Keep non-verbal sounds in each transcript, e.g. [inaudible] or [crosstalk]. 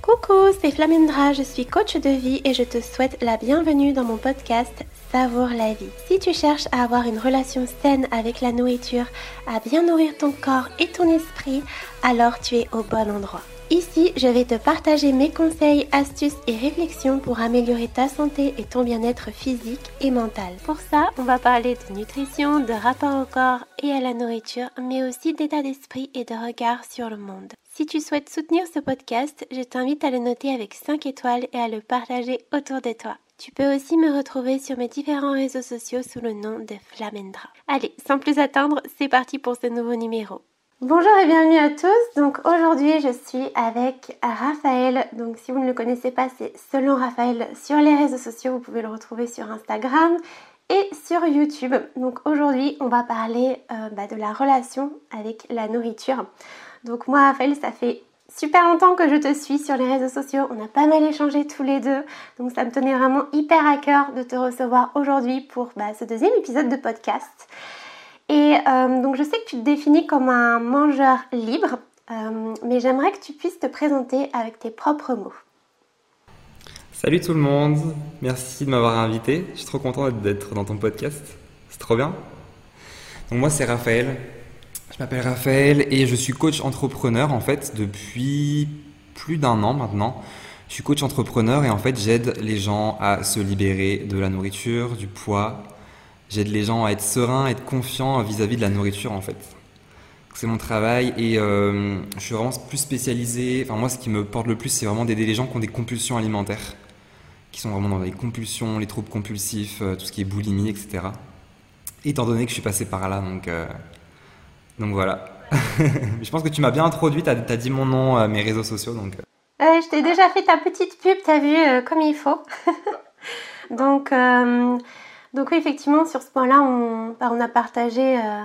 Coucou, c'est Flamendra, je suis coach de vie et je te souhaite la bienvenue dans mon podcast Savoure la vie. Si tu cherches à avoir une relation saine avec la nourriture, à bien nourrir ton corps et ton esprit, alors tu es au bon endroit. Ici, je vais te partager mes conseils, astuces et réflexions pour améliorer ta santé et ton bien-être physique et mental. Pour ça, on va parler de nutrition, de rapport au corps et à la nourriture, mais aussi d'état d'esprit et de regard sur le monde. Si tu souhaites soutenir ce podcast, je t'invite à le noter avec 5 étoiles et à le partager autour de toi. Tu peux aussi me retrouver sur mes différents réseaux sociaux sous le nom de Flamendra. Allez, sans plus attendre, c'est parti pour ce nouveau numéro. Bonjour et bienvenue à tous. Donc aujourd'hui, je suis avec Raphaël. Donc si vous ne le connaissez pas, c'est selon Raphaël sur les réseaux sociaux. Vous pouvez le retrouver sur Instagram et sur YouTube. Donc aujourd'hui, on va parler euh, bah, de la relation avec la nourriture. Donc moi, Raphaël, ça fait super longtemps que je te suis sur les réseaux sociaux. On a pas mal échangé tous les deux. Donc ça me tenait vraiment hyper à cœur de te recevoir aujourd'hui pour bah, ce deuxième épisode de podcast. Et euh, donc je sais que tu te définis comme un mangeur libre, euh, mais j'aimerais que tu puisses te présenter avec tes propres mots. Salut tout le monde, merci de m'avoir invité. Je suis trop content d'être dans ton podcast. C'est trop bien. Donc moi c'est Raphaël. Je m'appelle Raphaël et je suis coach entrepreneur en fait depuis plus d'un an maintenant. Je suis coach entrepreneur et en fait j'aide les gens à se libérer de la nourriture, du poids, J'aide les gens à être sereins, à être confiants vis-à-vis de la nourriture en fait. C'est mon travail et euh, je suis vraiment plus spécialisé. Enfin moi ce qui me porte le plus c'est vraiment d'aider les gens qui ont des compulsions alimentaires, qui sont vraiment dans les compulsions, les troubles compulsifs, euh, tout ce qui est boulimie, etc. Étant donné que je suis passé par là, donc, euh, donc voilà. [laughs] je pense que tu m'as bien introduit, tu as, dit mon nom mes réseaux sociaux. Donc... je t'ai déjà fait ta petite pub, tu as vu comme il faut. [laughs] donc donc oui, effectivement, sur ce point-là, on, bah, a partagé euh,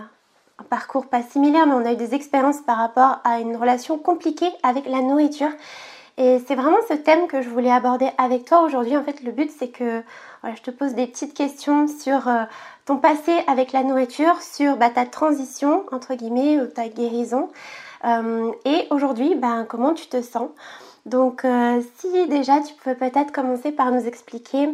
un parcours pas similaire, mais on a eu des expériences par rapport à une relation compliquée avec la nourriture. Et c'est vraiment ce thème que je voulais aborder avec toi aujourd'hui. En fait, le but, c'est que je te pose des petites questions sur euh, ton passé avec la nourriture, sur bah, ta transition, entre guillemets, ou ta guérison. Euh, et aujourd'hui, bah, comment tu te sens. Donc, si déjà tu peux peut-être commencer par nous expliquer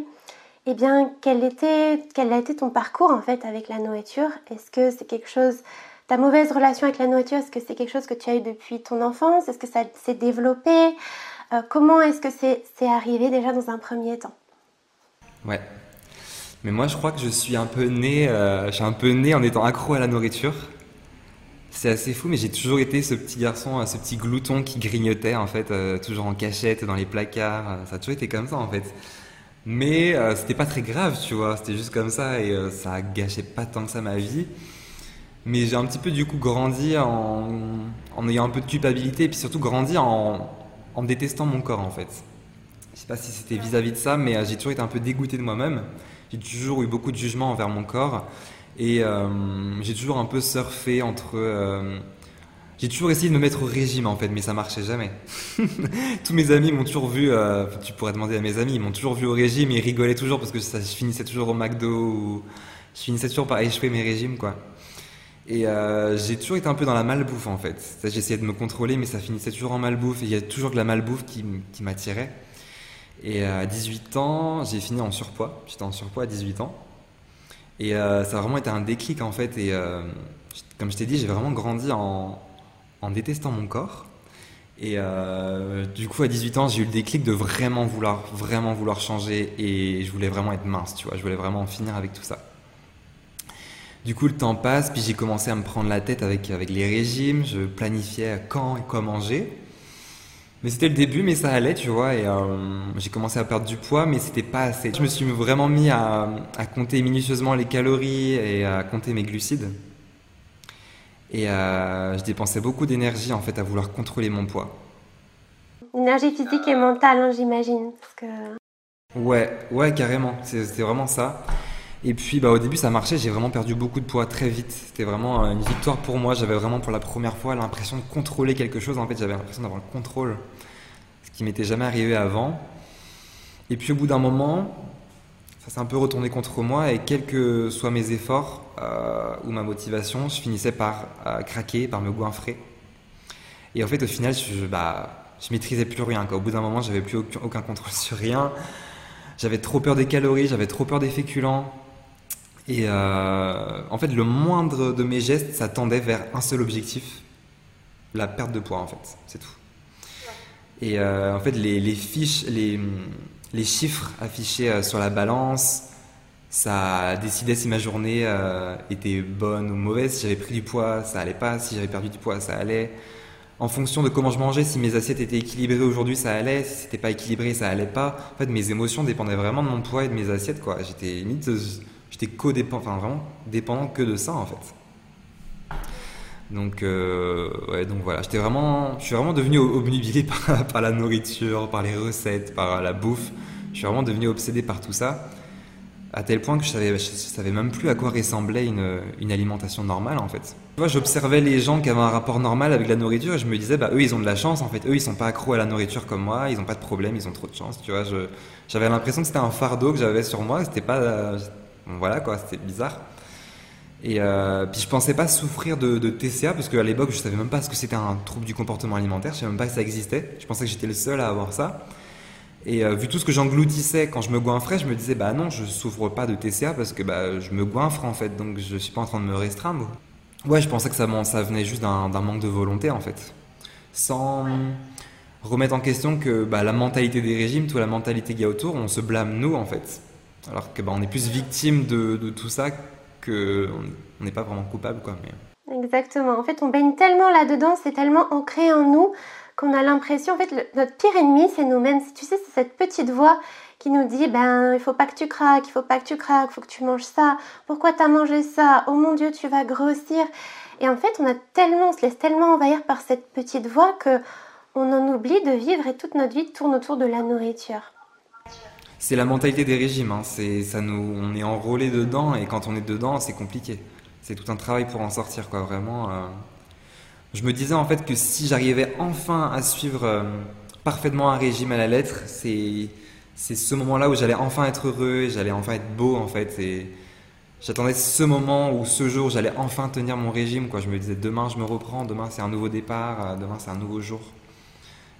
eh bien, quel, a été ton parcours en fait avec la nourriture? Est-ce que c'est quelque chose, ta mauvaise relation avec la nourriture, est-ce que c'est quelque chose que tu as eu depuis ton enfance? Est-ce que ça s'est développé? Euh, Comment est-ce que c'est arrivé déjà dans un premier temps? Ouais. Mais moi, je crois que je suis un peu né, euh, un peu né en étant accro à la nourriture. C'est assez fou, mais j'ai toujours été ce petit garçon, ce petit glouton qui grignotait en fait, euh, toujours en cachette dans les placards. Ça a toujours été comme ça en fait. Mais euh, c'était pas très grave, tu vois. C'était juste comme ça et euh, ça gâchait pas tant que ça ma vie. Mais j'ai un petit peu du coup grandi en, ayant un peu de culpabilité et puis surtout grandi en, en détestant mon corps en fait. Je sais pas si c'était vis-à-vis de ça, mais euh, j'ai toujours été un peu dégoûté de moi-même. J'ai toujours eu beaucoup de jugement envers mon corps et j'ai toujours un peu surfé entre j'ai toujours essayé de me mettre au régime en fait, mais ça marchait jamais. [laughs] Tous mes amis m'ont toujours vu, euh, tu pourrais demander à mes amis, ils m'ont toujours vu au régime, ils rigolaient toujours parce que ça, je finissais toujours au McDo ou je finissais toujours par échouer mes régimes quoi. Et euh, j'ai toujours été un peu dans la malbouffe en fait. J'essayais de me contrôler, mais ça finissait toujours en malbouffe et il y a toujours de la malbouffe qui, m'attirait. Et à 18 ans, j'ai fini en surpoids. J'étais en surpoids à 18 ans. Et euh, ça a vraiment été un déclic en fait. Et comme je t'ai dit, j'ai vraiment grandi en, en détestant mon corps. Et euh, du coup, à 18 ans, j'ai eu le déclic de vraiment vouloir, vraiment vouloir changer et je voulais vraiment être mince, tu vois. Je voulais vraiment en finir avec tout ça. Du coup, le temps passe, puis j'ai commencé à me prendre la tête avec, avec les régimes. Je planifiais quand et quoi manger. Mais c'était le début, mais ça allait, tu vois. Et euh, j'ai commencé à perdre du poids, mais c'était pas assez. Je me suis vraiment mis à, à compter minutieusement les calories et à compter mes glucides. Et euh, je dépensais beaucoup d'énergie en fait à vouloir contrôler mon poids. Énergie physique et mentale, hein, j'imagine. Que... Ouais, ouais, carrément. C'était vraiment ça. Et puis bah, au début ça marchait, j'ai vraiment perdu beaucoup de poids très vite. C'était vraiment euh, une victoire pour moi. J'avais vraiment pour la première fois l'impression de contrôler quelque chose. En fait, j'avais l'impression d'avoir le contrôle, ce qui m'était jamais arrivé avant. Et puis au bout d'un moment, ça s'est un peu retourné contre moi et quels que soient mes efforts euh, ou ma motivation, je finissais par euh, craquer, par me goinfrer. Et en fait, au final, je, bah, je maîtrisais plus rien. Au bout d'un moment, j'avais plus aucun, contrôle [laughs] sur rien. J'avais trop peur des calories, j'avais trop peur des féculents. Et euh, en fait, le moindre de mes gestes, ça tendait vers un seul objectif la perte de poids, en fait. C'est tout. Et en fait, les, fiches, les, les, chiffres affichés euh, sur la balance, ça décidait si ma journée était bonne ou mauvaise. Si j'avais pris du poids, ça allait pas. Si j'avais perdu du poids, ça allait en fonction de comment je mangeais, si mes assiettes étaient équilibrées aujourd'hui, ça allait, si c'était pas équilibré, ça allait pas. En fait, mes émotions dépendaient vraiment de mon poids et de mes assiettes, quoi. J'étais limite, j'étais codépendant, enfin vraiment dépendant que de ça, en fait. Donc, euh, ouais, donc voilà, j'étais vraiment, je suis vraiment devenu obnubilé [laughs] par, la nourriture, par les recettes, par la bouffe. Je suis vraiment devenu obsédé par tout ça à tel point que je savais, savais même plus à quoi ressemblait une, une alimentation normale en fait. Tu j'observais les gens qui avaient un rapport normal avec la nourriture et je me disais, bah eux ils ont de la chance en fait, eux ils sont pas accros à la nourriture comme moi, ils ont pas de problème, ils ont trop de chance, tu vois. J'avais l'impression que c'était un fardeau que j'avais sur moi, c'était pas, voilà quoi, c'était bizarre. Et euh, puis je pensais pas souffrir de, TCA parce qu'à l'époque je savais même pas ce que c'était un trouble du comportement alimentaire, je savais même pas que ça existait. Je pensais que j'étais le seul à avoir ça. Et euh, vu tout ce que j'engloutissais quand je me goinfrais, je me disais bah non, je souffre pas de TCA parce que bah, je me goinfre en fait, donc je suis pas en train de me restreindre. Ouais, je pensais que ça, venait juste d'un manque de volonté en fait, sans remettre en question que bah, la mentalité des régimes, toute la mentalité qu'il y a autour, on se blâme nous en fait, alors que bah, on est plus victime de tout ça que on n'est pas vraiment coupable quoi. Mais... Exactement. En fait, on baigne tellement là-dedans, c'est tellement ancré en nous qu'on a l'impression, en fait, notre pire ennemi, c'est nous-mêmes. Tu sais, c'est cette petite voix qui nous dit, ben, il faut pas que tu craques, il faut pas que tu craques, il faut que tu manges ça. Pourquoi tu as mangé ça? Oh mon Dieu, tu vas grossir. Et en fait, on a tellement, se laisse tellement envahir par cette petite voix que on en oublie de vivre et toute notre vie tourne autour de la nourriture. C'est la mentalité des régimes. Hein. C'est, ça nous, on est enrôlé dedans et quand on est dedans, c'est compliqué. C'est tout un travail pour en sortir, quoi. Vraiment. Euh, je me disais en fait que si j'arrivais enfin à suivre euh, parfaitement un régime à la lettre, c'est c'est ce moment-là où j'allais enfin être heureux, j'allais enfin être beau en fait et j'attendais ce moment où ce jour j'allais enfin tenir mon régime quoi. Je me disais demain je me reprends, demain c'est un nouveau départ, euh, demain c'est un nouveau jour.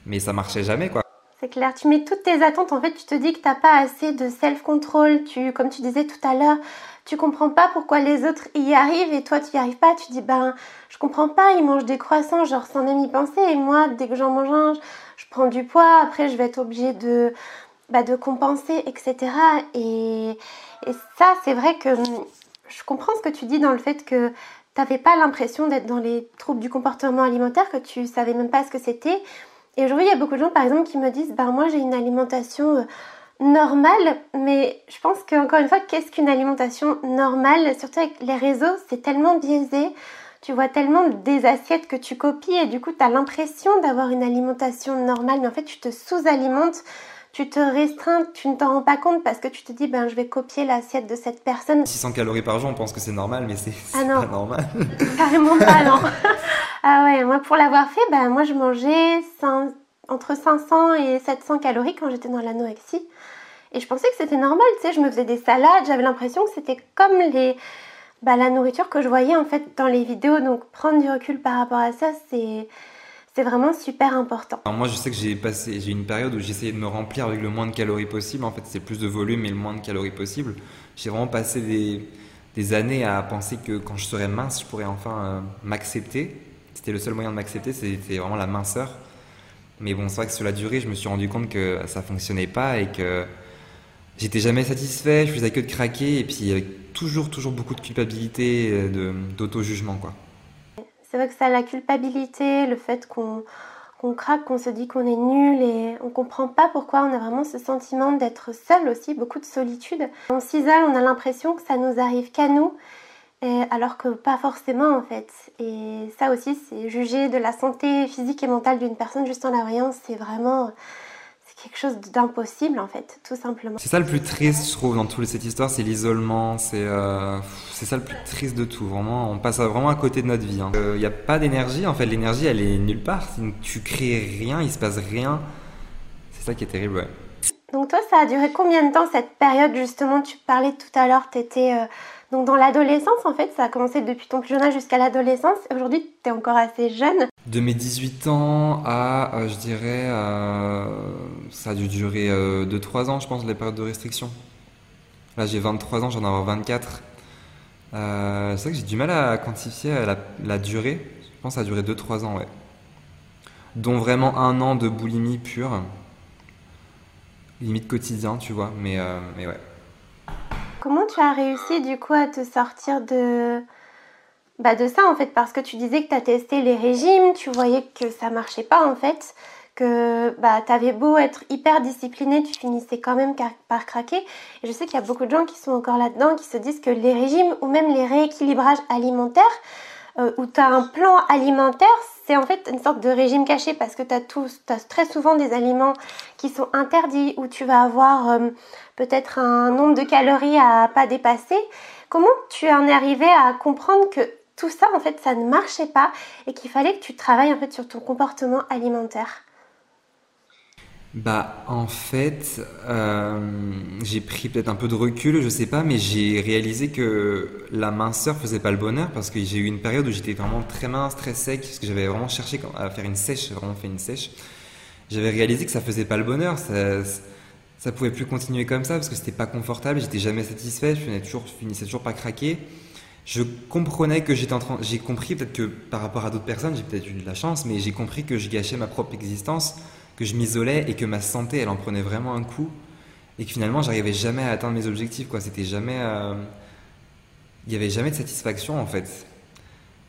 Mais ça marchait jamais quoi. C'est clair, tu mets toutes tes attentes, en fait tu te dis que t'as pas assez de self-control, tu, comme tu disais tout à l'heure, tu comprends pas pourquoi les autres y arrivent et toi tu y arrives pas, tu dis ben je comprends pas, ils mangent des croissants genre sans même y penser. Et moi dès que j'en mange un, je prends du poids, après je vais être obligée de, bah, de compenser, etc. Et, et ça c'est vrai que je comprends ce que tu dis dans le fait que tu n'avais pas l'impression d'être dans les troubles du comportement alimentaire, que tu savais même pas ce que c'était. Et aujourd'hui il y a beaucoup de gens par exemple qui me disent ben moi j'ai une alimentation euh, normal, mais je pense qu'encore une fois, qu'est-ce qu'une alimentation normale? Surtout avec les réseaux, c'est tellement biaisé. Tu vois tellement des assiettes que tu copies et du coup, tu as l'impression d'avoir une alimentation normale, mais en fait, tu te sous-alimentes, tu te restreins, tu ne t'en rends pas compte parce que tu te dis, ben, je vais copier l'assiette de cette personne. 600 calories par jour, on pense que c'est normal, mais c'est ah pas normal. [laughs] Carrément pas, non. [laughs] ah ouais, moi, pour l'avoir fait, ben, moi, je mangeais entre 500 et 700 calories quand j'étais dans l'anorexie. Et je pensais que c'était normal, tu sais, je me faisais des salades, j'avais l'impression que c'était comme les, bah, la nourriture que je voyais en fait dans les vidéos. Donc prendre du recul par rapport à ça, c'est c'est vraiment super important. moi, je sais que j'ai passé, j'ai une période où j'essayais de me remplir avec le moins de calories possible. En fait, c'est plus de volume et le moins de calories possible. J'ai vraiment passé des, des, années à penser que quand je serais mince, je pourrais enfin euh, m'accepter. C'était le seul moyen de m'accepter, c'était vraiment la minceur. Mais bon, c'est vrai que sur la durée, je me suis rendu compte que ça fonctionnait pas et que j'étais jamais satisfait, je faisais que de craquer et puis avec toujours, toujours beaucoup de culpabilité, euh, d'auto-jugement quoi. Que ça, la culpabilité, le fait qu'on qu'on craque, qu'on se dit qu'on est nul et on comprend pas pourquoi on a vraiment ce sentiment d'être seul aussi, beaucoup de solitude. On s'isole, on a l'impression que ça nous arrive qu'à nous, alors que pas forcément en fait. Et ça aussi, c'est juger de la santé physique et mentale d'une personne juste en la voyant, c'est vraiment quelque chose d'impossible en fait, tout simplement. C'est ça le plus triste, je trouve, dans toute cette histoire, c'est l'isolement, c'est euh, c'est ça le plus triste de tout. Vraiment, on passe vraiment à côté de notre vie. Il hein. n'y euh, a pas d'énergie, en fait, l'énergie elle est nulle part. Tu crées rien, il se passe rien. C'est ça qui est terrible, ouais. Donc toi, ça a duré combien de temps cette période justement Tu parlais tout à l'heure, tu étais euh, donc dans l'adolescence en fait, ça a commencé depuis ton plus jeune âge jusqu'à l'adolescence. Aujourd'hui, tu es encore assez jeune. De mes 18 ans à, euh, je dirais, euh, ça a dû durer 2-3 ans, je pense, les périodes de restriction. Là, j'ai 23 ans, j'en ai avoir 24. c'est vrai que j'ai du mal à quantifier la, durée. Je pense que ça a duré 2-3 ans, ouais. Dont vraiment un an de boulimie pure. Limite quotidien, tu vois, mais, mais ouais. Comment tu as réussi du coup à te sortir de, bah de ça en fait Parce que tu disais que tu as testé les régimes, tu voyais que ça marchait pas en fait, que bah, tu avais beau être hyper discipliné, tu finissais quand même par craquer. Et je sais qu'il y a beaucoup de gens qui sont encore là-dedans, qui se disent que les régimes ou même les rééquilibrages alimentaires, euh, où tu as un plan alimentaire, c'est en fait une sorte de régime caché parce que tu as, as, très souvent des aliments qui sont interdits, où tu vas avoir euh, peut-être un nombre de calories à pas dépasser. Comment tu en es arrivé à comprendre que tout ça, en fait, ça ne marchait pas et qu'il fallait que tu travailles en fait sur ton comportement alimentaire bah en fait, euh, j'ai pris peut-être un peu de recul, je sais pas, mais j'ai réalisé que la minceur faisait pas le bonheur parce que j'ai eu une période où j'étais vraiment très mince, très sec, parce que j'avais vraiment cherché à faire une sèche, vraiment fait une sèche. J'avais réalisé que ça faisait pas le bonheur, ça, ça pouvait plus continuer comme ça parce que c'était pas confortable, j'étais jamais satisfait, je finissais toujours, finissais toujours pas craquer. Je comprenais que j'étais en train, j'ai compris peut-être que par rapport à d'autres personnes, j'ai peut-être eu de la chance, mais j'ai compris que je gâchais ma propre existence que je m'isolais et que ma santé, elle en prenait vraiment un coup. Et que finalement, j'arrivais jamais à atteindre mes objectifs, quoi. C'était jamais. Euh, il n'y avait jamais de satisfaction, en fait.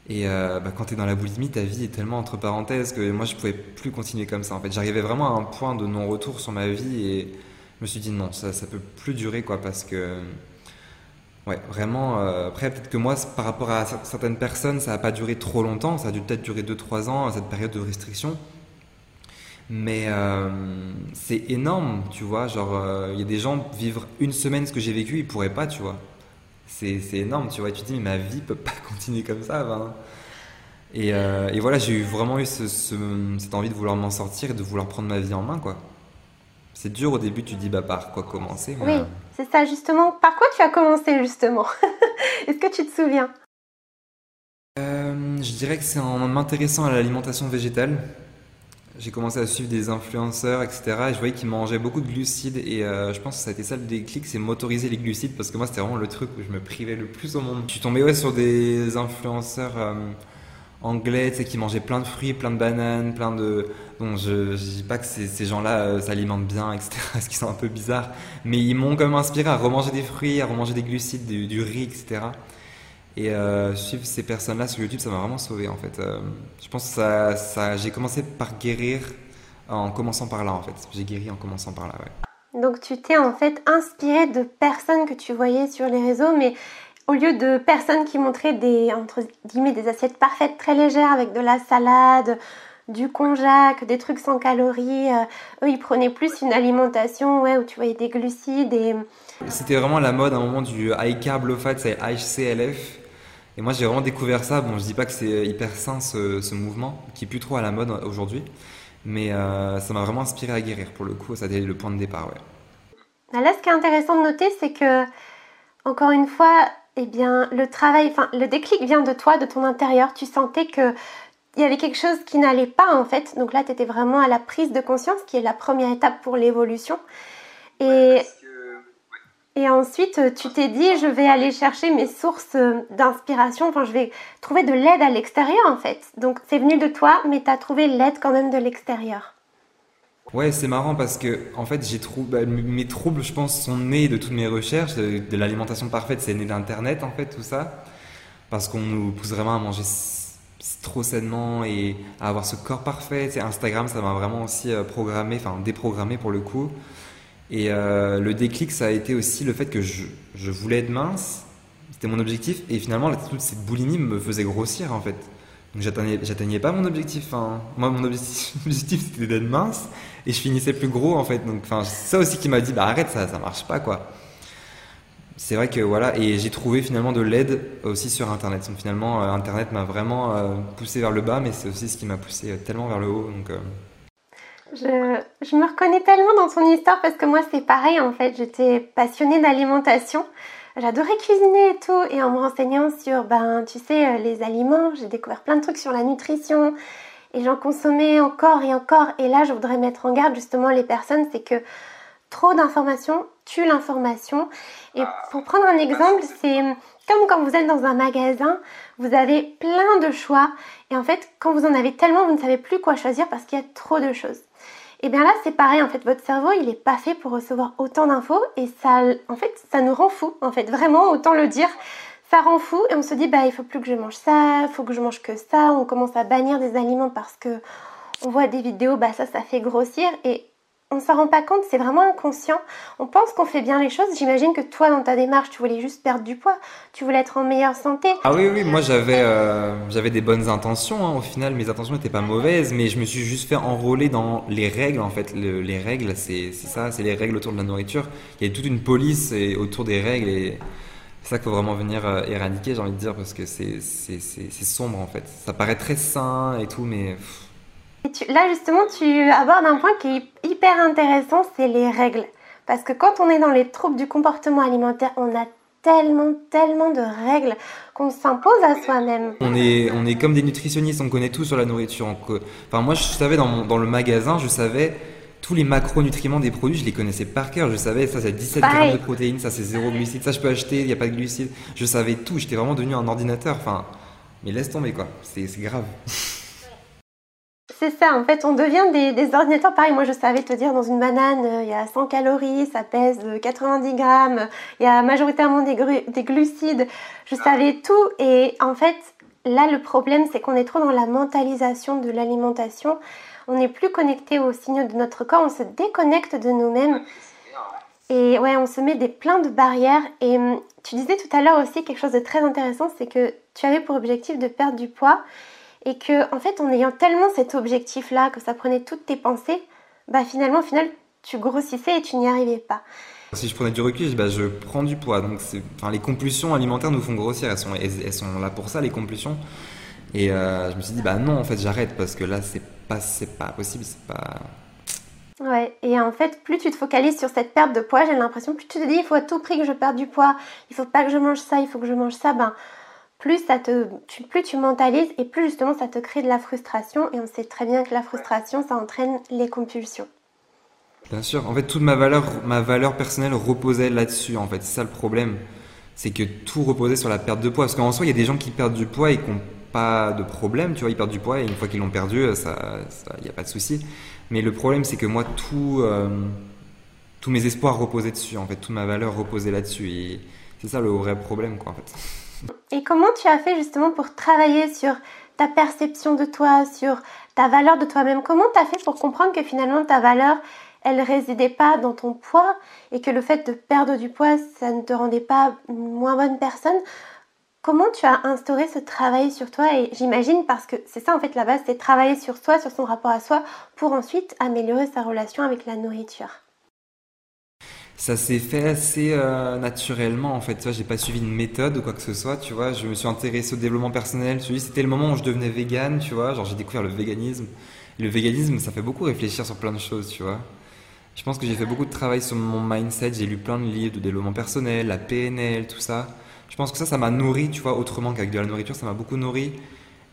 Et euh, bah, quand tu es dans la boulimie, ta vie est tellement entre parenthèses que moi, je pouvais plus continuer comme ça, en fait. J'arrivais vraiment à un point de non-retour sur ma vie et je me suis dit non, ça, ça peut plus durer, quoi, parce que. Ouais, vraiment. Euh, après, peut-être que moi, par rapport à certaines personnes, ça n'a pas duré trop longtemps. Ça a dû peut-être durer 2-3 ans, cette période de restriction. Mais euh, c'est énorme, tu vois. Genre, il euh, y a des gens vivre une semaine ce que j'ai vécu, ils pourraient pas, tu vois. C'est énorme, tu vois. Et tu te dis, mais ma vie peut pas [laughs] continuer comme ça. Ben. Et, voilà, j'ai eu vraiment eu ce, cette envie de vouloir m'en sortir et de vouloir prendre ma vie en main, quoi. C'est dur au début, tu dis, bah par quoi commencer Oui, c'est ça, justement. Par quoi tu as commencé, justement? [laughs] Est-ce que tu te souviens? Je dirais que c'est en m'intéressant à l'alimentation végétale j'ai commencé à suivre des influenceurs, etc. Et je voyais qu'ils mangeaient beaucoup de glucides. Et euh, je pense que ça a été ça le déclic, c'est motoriser les glucides. Parce que moi, c'était vraiment le truc où je me privais le plus au monde. Je suis tombé ouais, sur des influenceurs euh, anglais qui mangeaient plein de fruits, plein de bananes, plein de. Bon, je ne dis pas que ces, gens-là euh, s'alimentent bien, etc. [laughs] Parce qu'ils sont un peu bizarres. Mais ils m'ont quand même inspiré à remanger des fruits, à remanger des glucides, du, du riz, etc. Et euh, suivre ces personnes-là sur YouTube, ça m'a vraiment sauvé en fait. Euh, je pense que ça, ça j'ai commencé par guérir en commençant par là en fait. J'ai guéri en commençant par là, ouais. Donc tu t'es en fait inspiré de personnes que tu voyais sur les réseaux, mais au lieu de personnes qui montraient des, entre guillemets, des assiettes parfaites, très légères, avec de la salade, du konjac, des trucs sans calories, euh, eux ils prenaient plus une alimentation ouais, où tu voyais des glucides et... C'était vraiment la mode à un moment du high carb low fat, c'est HCLF. Et moi, j'ai vraiment découvert ça. Bon, je dis pas que c'est hyper sain ce, mouvement, qui est plus trop à la mode aujourd'hui, mais euh, ça m'a vraiment inspiré à guérir. Pour le coup, ça a été le point de départ, ouais. Bah là, ce qui est intéressant de noter, c'est que, encore une fois, eh bien, le travail, enfin, le déclic vient de toi, de ton intérieur. Tu sentais que il y avait quelque chose qui n'allait pas en fait. Donc là, tu étais vraiment à la prise de conscience, qui est la première étape pour l'évolution. Et et ensuite, tu t'es dit, je vais aller chercher mes sources euh, d'inspiration, enfin, je vais trouver de l'aide à l'extérieur en fait. Donc, c'est venu de toi, mais tu as trouvé l'aide quand même de l'extérieur. Ouais, c'est marrant parce que, en fait, j'ai trouvé, bah, mes troubles, je pense, sont nés de toutes mes recherches. De, l'alimentation parfaite, c'est né d'Internet, en fait, tout ça. Parce qu'on nous pousse vraiment à manger trop sainement et à avoir ce corps parfait. Instagram, ça m'a vraiment aussi euh, programmé, enfin déprogrammé pour le coup. Et euh, le déclic, ça a été aussi le fait que je, je voulais être mince, c'était mon objectif, et finalement, toute cette boulimie me faisait grossir en fait. Donc j'atteignais pas mon objectif. Hein. Moi, mon objectif, [laughs] c'était d'être mince, et je finissais plus gros en fait. Donc, ça aussi qui m'a dit, bah arrête, ça, ça marche pas quoi. C'est vrai que voilà, et j'ai trouvé finalement de l'aide aussi sur Internet. Donc finalement, euh, Internet m'a vraiment euh, poussé vers le bas, mais c'est aussi ce qui m'a poussé tellement vers le haut. Donc je, je, me reconnais tellement dans son histoire parce que moi c'est pareil en fait, j'étais passionnée d'alimentation. J'adorais cuisiner et tout et en me renseignant sur ben tu sais euh, les aliments, j'ai découvert plein de trucs sur la nutrition et j'en consommais encore et encore. Et là, je voudrais mettre en garde justement les personnes, c'est que trop d'informations tue l'information. Et pour prendre un exemple, c'est comme quand vous êtes dans un magasin, vous avez plein de choix et en fait, quand vous en avez tellement, vous ne savez plus quoi choisir parce qu'il y a trop de choses. Et bien là, c'est pareil, en fait, votre cerveau, il n'est pas fait pour recevoir autant d'infos et ça, en fait, ça nous rend fou, en fait, vraiment, autant le dire. Ça rend fou et on se dit, bah, il faut plus que je mange ça, il faut que je mange que ça. On commence à bannir des aliments parce que on voit des vidéos, bah, ça, ça fait grossir et on s'en rend pas compte, c'est vraiment inconscient. On pense qu'on fait bien les choses. J'imagine que toi, dans ta démarche, tu voulais juste perdre du poids, tu voulais être en meilleure santé. Ah oui, oui, moi j'avais euh, des bonnes intentions. Hein. Au final, mes intentions n'étaient pas mauvaises, mais je me suis juste fait enrôler dans les règles. En fait, les règles, c'est ça, c'est les règles autour de la nourriture. Il y a toute une police autour des règles et c'est ça qu'il faut vraiment venir euh, éradiquer, j'ai envie de dire, parce que c'est sombre en fait. Ça paraît très sain et tout, mais là, justement, tu abordes un point qui est hyper intéressant, c'est les règles. Parce que quand on est dans les troubles du comportement alimentaire, on a tellement, tellement de règles qu'on s'impose à soi-même. On est, on est comme des nutritionnistes, on connaît tout sur la nourriture. Enfin, moi, je savais dans, dans le magasin, je savais tous les macronutriments des produits, je les connaissais par cœur. Je savais, ça c'est 17 grammes de protéines, ça c'est zéro glucides, ça je peux acheter, il n'y a pas de glucides. Je savais tout, j'étais vraiment devenu un ordinateur. Enfin, mais laisse tomber quoi, c'est grave. C'est ça, en fait, on devient des, ordinateurs. Pareil, moi je savais te dire, dans une banane, euh, il y a 100 calories, ça pèse 90 grammes, il y a majoritairement des, des glucides. Je savais tout. Et en fait, là, le problème, c'est qu'on est trop dans la mentalisation de l'alimentation. On n'est plus connecté aux signaux de notre corps, on se déconnecte de nous-mêmes. Et ouais, on se met des plein de barrières. Et hum, tu disais tout à l'heure aussi quelque chose de très intéressant, c'est que tu avais pour objectif de perdre du poids et que en fait en ayant tellement cet objectif là que ça prenait toutes tes pensées bah finalement au final tu grossissais et tu n'y arrivais pas si je prenais du recul, bah, je prends du poids. Donc, enfin, les compulsions alimentaires nous font grossir. Elles sont, là pour ça, les compulsions. Et euh, je me suis dit, bah non, en fait, j'arrête parce que là, c'est pas, pas possible, c'est pas. Ouais, et en fait, plus tu te focalises sur cette perte de poids, j'ai l'impression, plus tu te dis, il faut à tout prix que je perde du poids, il faut pas que je mange ça, il faut que je mange ça, ben plus, ça te, plus tu mentalises et plus justement ça te crée de la frustration. Et on sait très bien que la frustration, ça entraîne les compulsions. Bien sûr, en fait, toute ma valeur, ma valeur personnelle reposait là-dessus. En fait, c'est ça le problème. C'est que tout reposait sur la perte de poids. Parce qu'en soi, il y a des gens qui perdent du poids et qui n'ont pas de problème. Tu vois, ils perdent du poids et une fois qu'ils l'ont perdu, il n'y a pas de souci. Mais le problème, c'est que moi, tout, euh, tous mes espoirs reposaient dessus. En fait, toute ma valeur reposait là-dessus. Et c'est ça le vrai problème, quoi, en fait. [laughs] Et comment tu as fait justement pour travailler sur ta perception de toi, sur ta valeur de toi-même? Comment tu as fait pour comprendre que finalement ta valeur, elle résidait pas dans ton poids et que le fait de perdre du poids, ça ne te rendait pas moins bonne personne Comment tu as instauré ce travail sur toi? Et j'imagine parce que c'est ça en fait la base, c'est travailler sur soi, sur son rapport à soi, pour ensuite améliorer sa relation avec la nourriture ça s'est fait assez euh, naturellement en fait. Tu vois, j'ai pas suivi une méthode ou quoi que ce soit. Tu vois, je me suis intéressé au développement personnel. C'était le moment où je devenais vegan. Tu vois, genre j'ai découvert le véganisme. le véganisme, ça fait beaucoup réfléchir sur plein de choses. Tu vois. Je pense que j'ai fait beaucoup de travail sur mon mindset. J'ai lu plein de livres de développement personnel, la PNL, tout ça. Je pense que ça, ça m'a nourri. Tu vois, autrement qu'avec de la nourriture, ça m'a beaucoup nourri.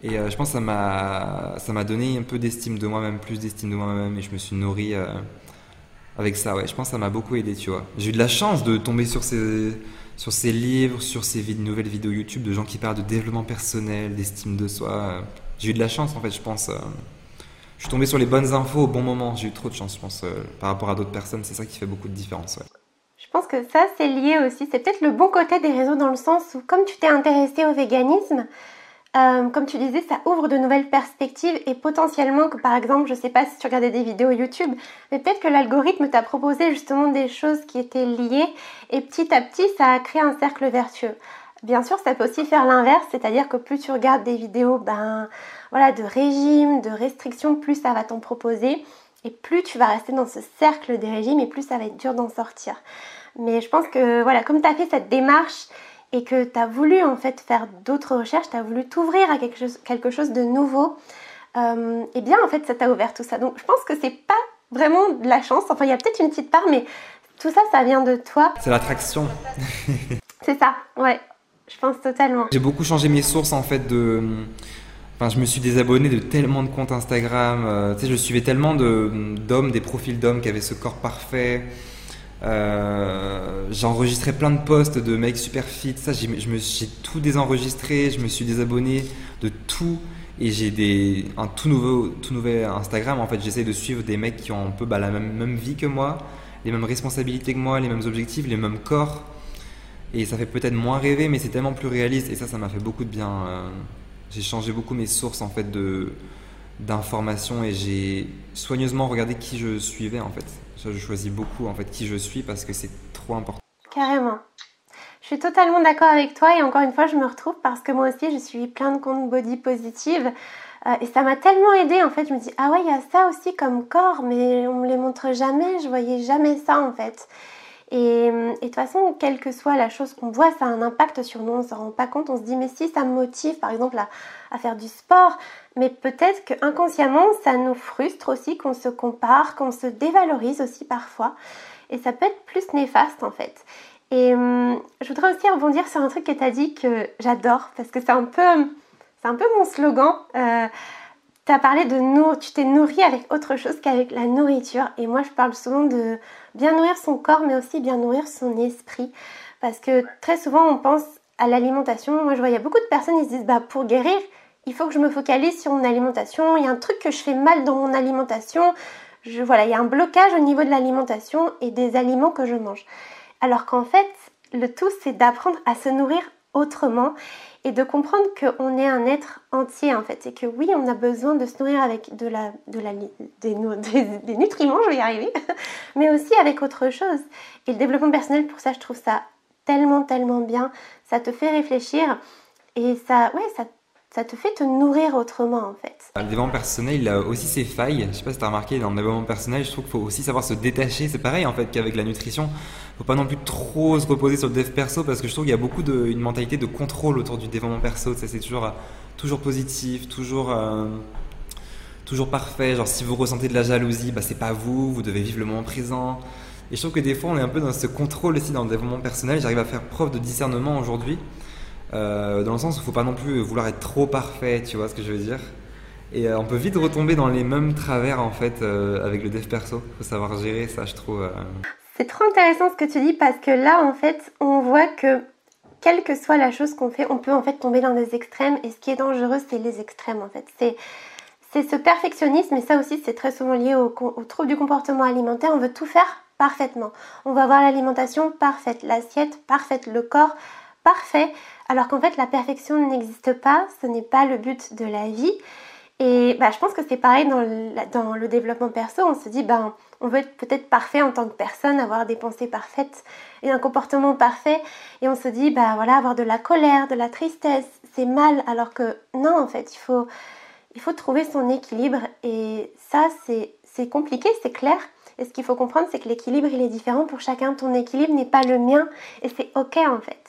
Et euh, je pense que ça m'a, donné un peu d'estime de moi-même, plus d'estime de moi-même. Et je me suis nourri. Euh, avec ça, ouais. Je pense que ça m'a beaucoup aidé, tu vois. J'ai eu de la chance de tomber sur ces, sur ces livres, sur ces nouvelles vidéos YouTube de gens qui parlent de développement personnel, d'estime de soi. J'ai eu de la chance, en fait, je pense. Euh. Je suis tombé sur les bonnes infos au bon moment. J'ai eu trop de chance, je pense, euh, par rapport à d'autres personnes. C'est ça qui fait beaucoup de différence. Je pense que ça, c'est lié aussi. C'est peut-être le bon côté des réseaux dans le sens où, comme tu t'es intéressé au véganisme, euh, comme tu disais, ça ouvre de nouvelles perspectives et potentiellement que par exemple, je sais pas si tu regardais des vidéos YouTube, mais peut-être que l'algorithme t'a proposé justement des choses qui étaient liées et petit à petit, ça a créé un cercle vertueux. Bien sûr, ça peut aussi faire l'inverse, c'est-à-dire que plus tu regardes des vidéos ben, voilà, de régime, de restriction, plus ça va t'en proposer et plus tu vas rester dans ce cercle des régimes et plus ça va être dur d'en sortir. Mais je pense que voilà, comme tu as fait cette démarche et que tu as voulu en fait faire d'autres recherches, tu as voulu t'ouvrir à quelque chose, quelque chose de nouveau, euh, et bien en fait ça t'a ouvert tout ça. Donc je pense que c'est pas vraiment de la chance, enfin il y a peut-être une petite part, mais tout ça ça vient de toi. C'est l'attraction. c'est ça, ouais, je pense totalement. J'ai beaucoup changé mes sources en fait de Je me suis désabonné de tellement de comptes Instagram. Euh, je suivais tellement d'hommes, des profils d'hommes qui avaient ce corps parfait. Euh, j'enregistrais plein de posts de mecs super fit. Ça, j'ai, tout désenregistré. Je me suis désabonné de tout. Et j'ai un tout nouveau, tout nouvel Instagram. En fait, j'essaie de suivre des mecs qui ont un peu bah, la même, même vie que moi, les mêmes responsabilités que moi, les mêmes objectifs, les mêmes corps. Et ça fait peut-être moins rêver, mais c'est tellement plus réaliste. Et ça, ça m'a fait beaucoup de bien. Euh, j'ai changé beaucoup mes sources en fait de d'informations et j'ai soigneusement regardé qui je suivais en fait. je choisis beaucoup en fait qui je suis parce que c'est trop important. Carrément. Je suis totalement d'accord avec toi et encore une fois je me retrouve parce que moi aussi je suis plein de comptes body positive euh, et ça m'a tellement aidé en fait. Je me dis ah ouais il y a ça aussi comme corps mais on me les montre jamais. Je voyais jamais ça en fait. Et, de toute façon, quelle que soit la chose qu'on voit, ça a un impact sur nous, on ne s'en rend pas compte. On se dit, mais si ça me motive, par exemple, à, faire du sport, mais peut-être qu'inconsciemment, ça nous frustre aussi, qu'on se compare, qu'on se dévalorise aussi parfois. Et ça peut être plus néfaste en fait. Et hum, je voudrais aussi rebondir sur un truc que tu as dit que j'adore, parce que c'est un peu, un peu mon slogan. Euh, tu as parlé de nourrir, tu t'es nourri avec autre chose qu'avec la nourriture. Et moi, je parle souvent de bien nourrir son corps, mais aussi bien nourrir son esprit. Parce que très souvent, on pense à l'alimentation. Moi, je vois, il y a beaucoup de personnes, qui se disent, bah, pour guérir, il faut que je me focalise sur mon alimentation. Il y a un truc que je fais mal dans mon alimentation. Je, voilà, il y a un blocage au niveau de l'alimentation et des aliments que je mange. Alors qu'en fait, le tout, c'est d'apprendre à se nourrir autrement et de comprendre qu'on est un être entier en fait et que oui on a besoin de se nourrir avec de la, de la, [laughs] des, nutriments, je vais y arriver, [laughs] mais aussi avec autre chose. Et le développement personnel pour ça je trouve ça tellement tellement bien, ça te fait réfléchir et ça, ouais, ça ça te fait te nourrir autrement en fait. Le développement personnel, il a aussi ses failles. Je sais pas si tu as remarqué, dans le développement personnel, je trouve qu'il faut aussi savoir se détacher. C'est pareil en fait qu'avec la nutrition. Faut pas non plus trop se reposer sur le dev perso parce que je trouve qu'il y a beaucoup de, une mentalité de contrôle autour du développement perso. C'est toujours, toujours positif, toujours, euh, toujours parfait. Genre si vous ressentez de la jalousie, bah c'est pas vous, vous devez vivre le moment présent. Et je trouve que des fois on est un peu dans ce contrôle aussi dans le développement personnel. J'arrive à faire preuve de discernement aujourd'hui. Euh, dans le sens où faut pas non plus vouloir être trop parfait, tu vois ce que je veux dire. Et euh, on peut vite retomber dans les mêmes travers en fait euh, avec le dev perso. Faut savoir gérer ça, je trouve. C'est trop intéressant ce que tu dis parce que là en fait on voit que quelle que soit la chose qu'on fait, on peut en fait tomber dans des extrêmes et ce qui est dangereux c'est les extrêmes en fait. C'est c'est ce perfectionnisme et ça aussi c'est très souvent lié au, trouble du comportement alimentaire. On veut tout faire parfaitement. On va avoir l'alimentation parfaite, l'assiette parfaite, le corps parfait, alors qu'en fait la perfection n'existe pas, ce n'est pas le but de la vie. Et bah, je pense que c'est pareil dans le, dans le, développement perso, on se dit ben on veut être peut-être parfait en tant que personne, avoir des pensées parfaites et un comportement parfait, et on se dit bah voilà avoir de la colère, de la tristesse, c'est mal, alors que non en fait il faut il faut trouver son équilibre et ça c'est compliqué, c'est clair. Et ce qu'il faut comprendre, c'est que l'équilibre, il est différent pour chacun. Ton équilibre n'est pas le mien et c'est ok en fait.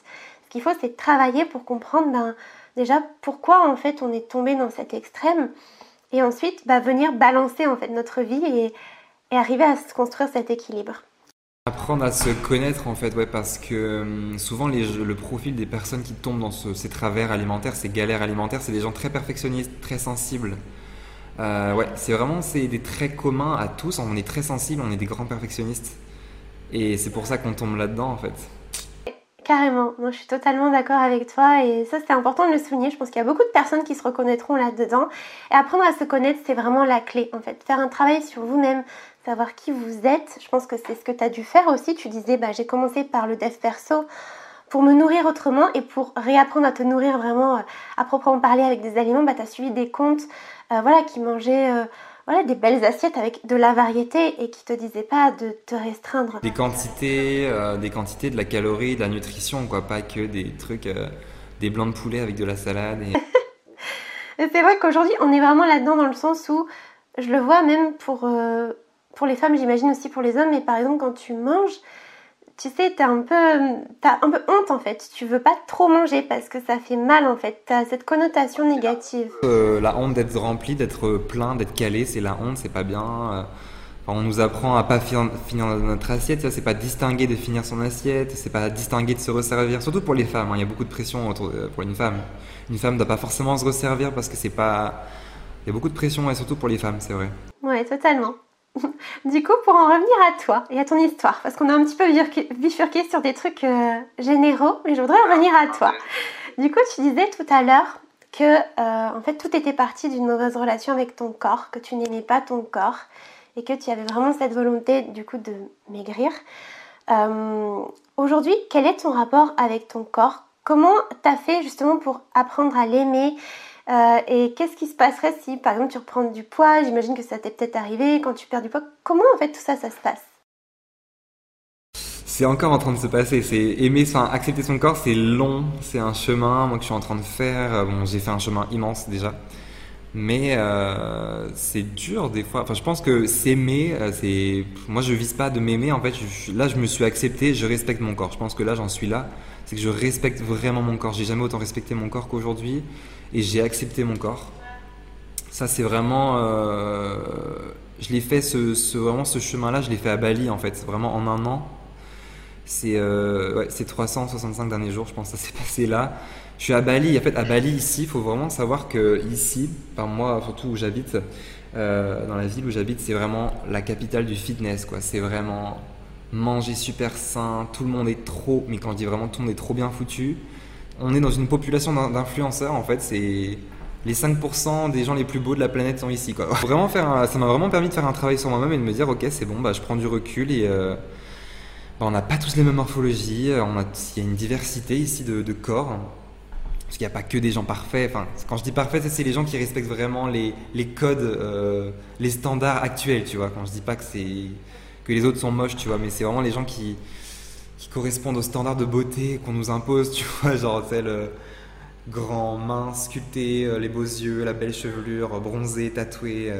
Ce qu'il faut, c'est travailler pour comprendre ben, déjà pourquoi en fait on est tombé dans cet extrême et ensuite bah, venir balancer en fait notre vie et, arriver à se construire cet équilibre. Apprendre à se connaître en fait, ouais, parce que hum, souvent les, le profil des personnes qui tombent dans ces travers alimentaires, ces galères alimentaires, c'est des gens très perfectionnistes, très sensibles. Euh, ouais, c'est vraiment c'est des traits communs à tous. On est très sensibles, on est des grands perfectionnistes, et c'est pour ça qu'on tombe là-dedans en fait. Carrément, moi je suis totalement d'accord avec toi et ça c'est important de le souligner. Je pense qu'il y a beaucoup de personnes qui se reconnaîtront là-dedans. Et apprendre à se connaître, c'est vraiment la clé en fait. Faire un travail sur vous-même, savoir qui vous êtes. Je pense que c'est ce que tu as dû faire aussi. Tu disais, bah, j'ai commencé par le dev perso pour me nourrir autrement et pour réapprendre à te nourrir vraiment euh, à proprement parler avec des aliments, bah, tu as suivi des comptes euh, voilà, qui mangeaient. Euh, voilà, des belles assiettes avec de la variété et qui te disaient pas de te restreindre. Des quantités, euh, des quantités de la calorie, de la nutrition, quoi, pas que des trucs, euh, des blancs de poulet avec de la salade. Et... [laughs] c'est vrai qu'aujourd'hui, on est vraiment là-dedans dans le sens où je le vois même pour, euh, pour les femmes, j'imagine aussi pour les hommes, mais par exemple quand tu manges, tu sais, t'as un peu, as un peu honte en fait. Tu veux pas trop manger parce que ça fait mal en fait. T'as cette connotation négative. Euh, la honte d'être rempli, d'être plein, d'être calé, c'est la honte, c'est pas bien. Euh, on nous apprend à pas finir, notre assiette, c'est pas distinguer de finir son assiette, c'est pas distinguer de se resservir, surtout pour les femmes. Hein. il y a beaucoup de pression euh, pour une femme. Une femme doit pas forcément se resservir parce que c'est pas. Il y a beaucoup de pression, et surtout pour les femmes, c'est vrai. Ouais, totalement. [laughs] du coup, pour en revenir à toi et à ton histoire, parce qu'on a un petit peu bifurqué sur des trucs euh, généraux, mais je voudrais revenir à toi. Du coup, tu disais tout à l'heure que euh, en fait tout était parti d'une mauvaise relation avec ton corps, que tu n'aimais pas ton corps et que tu avais vraiment cette volonté du coup de maigrir. Euh, aujourd'hui, quel est ton rapport avec ton corps? Comment tu as fait justement pour apprendre à l'aimer? Euh, Et qu'est-ce qui se passerait si par exemple tu reprends du poids J'imagine que ça t'est peut-être arrivé quand tu perds du poids. Comment en fait tout ça, ça se passe? C'est encore en train de se passer. C'est aimer, enfin, accepter son corps, c'est long, c'est un chemin, moi que je suis en train de faire. Bon, j'ai fait un chemin immense déjà. Mais euh, c'est dur des fois. Enfin, je pense que s'aimer, euh, c'est. Moi, je vise pas de m'aimer. En fait, là, je me suis accepté. Je respecte mon corps. Je pense que là, j'en suis là. C'est que je respecte vraiment mon corps. J'ai jamais autant respecté mon corps qu'aujourd'hui, et j'ai accepté mon corps. Ça, c'est vraiment. Euh, je l'ai fait ce, vraiment ce chemin-là. Je l'ai fait à Bali en fait, vraiment en un an. C'est ouais, 365 derniers jours, je pense. Ça s'est [laughs] passé là. Je suis à Bali. En fait, à Bali, ici, il faut vraiment savoir que ici, par moi, surtout où j'habite, euh, dans la ville où j'habite, c'est vraiment la capitale du fitness. quoi. C'est vraiment manger super sain. Tout le monde est trop, mais quand je dis vraiment tout le monde est trop bien foutu, on est dans une population d'influenceurs. En fait, c'est les 5% des gens les plus beaux de la planète sont ici. Quoi. [laughs] Ça m'a vraiment permis de faire un travail sur moi-même et de me dire, ok, c'est bon, bah, je prends du recul et euh, bah, on n'a pas tous les mêmes morphologies. A, il y a une diversité ici de corps. Parce qu'il n'y a pas que des gens parfaits. Enfin, quand je dis parfait, c'est les gens qui respectent vraiment les, codes, euh, les standards actuels, tu vois. Quand je dis pas que c'est que les autres sont moches, tu vois, mais c'est vraiment les gens qui, correspondent aux standards de beauté qu'on nous impose, [laughs] tu vois, genre euh, grand, mince, sculpté, euh, les beaux yeux, la belle chevelure, bronzé, tatoué.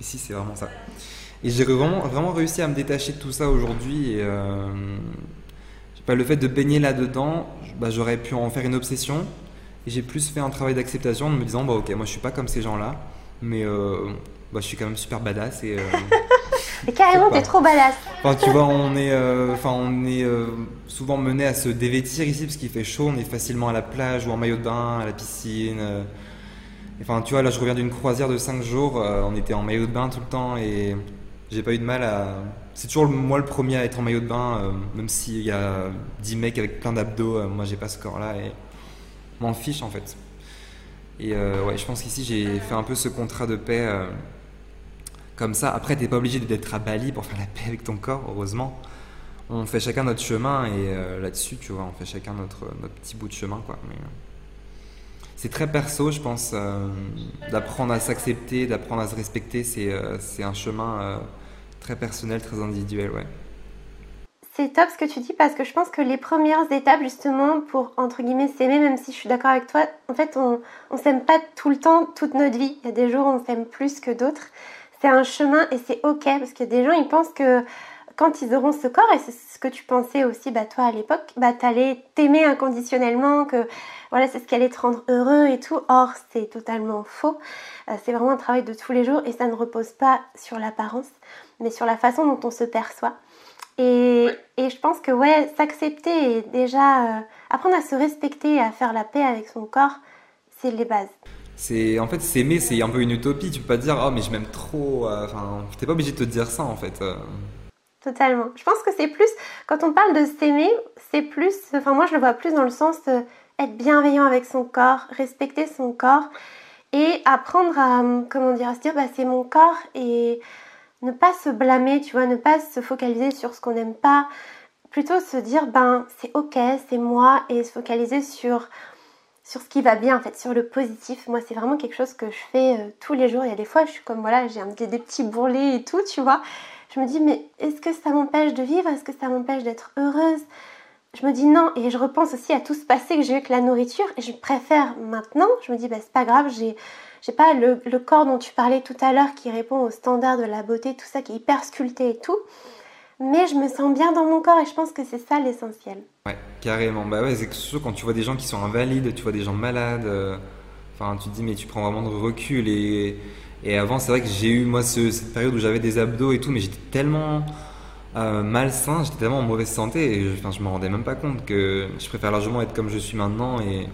ici, c'est vraiment ça. Et j'ai vraiment, réussi à me détacher de tout ça aujourd'hui. Bah, le fait de baigner là-dedans, bah, j'aurais pu en faire une obsession. Et j'ai plus fait un travail d'acceptation en me disant, bah ok, moi je suis pas comme ces gens-là, mais euh, bah, je suis quand même super badass et. Euh, [laughs] carrément, t'es trop badass. Enfin, tu vois, on est, [laughs] euh, on est souvent mené à se dévêtir ici parce qu'il fait chaud. On est facilement à la plage ou en maillot de bain, à la piscine. Enfin, tu vois, là, je reviens d'une croisière de 5 jours. on était en maillot de bain tout le temps et j'ai pas eu de mal à. C'est toujours moi le premier à être en maillot de bain, même s'il y a 10 mecs avec plein d'abdos. moi, j'ai pas ce corps-là et m'en fiche en fait. Et euh, ouais, je pense qu'ici j'ai fait un peu ce contrat de paix euh, comme ça. Après, t'es pas obligé d'être à Bali pour faire la paix avec ton corps, heureusement. On fait chacun notre chemin et euh, là-dessus, tu vois, on fait chacun notre, notre petit bout de chemin, quoi. Mais, c'est très perso, je pense, d'apprendre à s'accepter, d'apprendre à se respecter. C'est un chemin personnel, très individuel, ouais c'est top ce que tu dis parce que je pense que les premières étapes justement pour entre guillemets s'aimer, même si je suis d'accord avec toi, en fait on, s'aime pas tout le temps, toute notre vie. Il y a des jours où on s'aime plus que d'autres. C'est un chemin et c'est ok parce a des gens ils pensent que quand ils auront ce corps, et c'est ce que tu pensais aussi bah, toi à l'époque, bah, allais t'aimer inconditionnellement, que voilà c'est ce qui allait te rendre heureux et tout. Or c'est totalement faux. Euh, c'est vraiment un travail de tous les jours et ça ne repose pas sur l'apparence, mais sur la façon dont on se perçoit. Et, je pense que ouais, s'accepter et déjà euh, apprendre à se respecter et à faire la paix avec son corps, c'est les bases. C'est en fait s'aimer, c'est un peu une utopie. Tu peux pas dire oh mais je m'aime trop. Euh, enfin, t'es pas obligé de te dire ça en fait. Euh. Totalement. Je pense que c'est plus quand on parle de s'aimer, c'est plus. Enfin moi je le vois plus dans le sens être bienveillant avec son corps, respecter son corps et apprendre à comment dire à se dire bah c'est mon corps et ne pas se blâmer, tu vois, ne pas se focaliser sur ce qu'on n'aime pas, plutôt se dire ben c'est ok, c'est moi et se focaliser sur sur ce qui va bien en fait, sur le positif. Moi c'est vraiment quelque chose que je fais euh, tous les jours. Il y a des fois je suis comme voilà, j'ai des, petits bourrelets et tout, tu vois. Je me dis mais est-ce que ça m'empêche de vivre? Est-ce que ça m'empêche d'être heureuse? Je me dis non et je repense aussi à tout ce passé que j'ai eu avec la nourriture et je préfère maintenant. Je me dis bah c'est pas grave, j'ai j'ai pas le, le, corps dont tu parlais tout à l'heure qui répond aux standards de la beauté, tout ça qui est hyper sculpté et tout. Mais je me sens bien dans mon corps et je pense que c'est ça l'essentiel. Ouais, carrément. Bah ouais, c'est sûr quand tu vois des gens qui sont invalides, tu vois des gens malades, euh, tu te dis mais tu prends vraiment de recul et, Et avant, c'est vrai que j'ai eu, moi, cette période où j'avais des abdos et tout, mais j'étais tellement euh, malsain, j'étais tellement en mauvaise santé, et je, enfin, je me rendais même pas compte que je préfère largement être comme je suis maintenant, et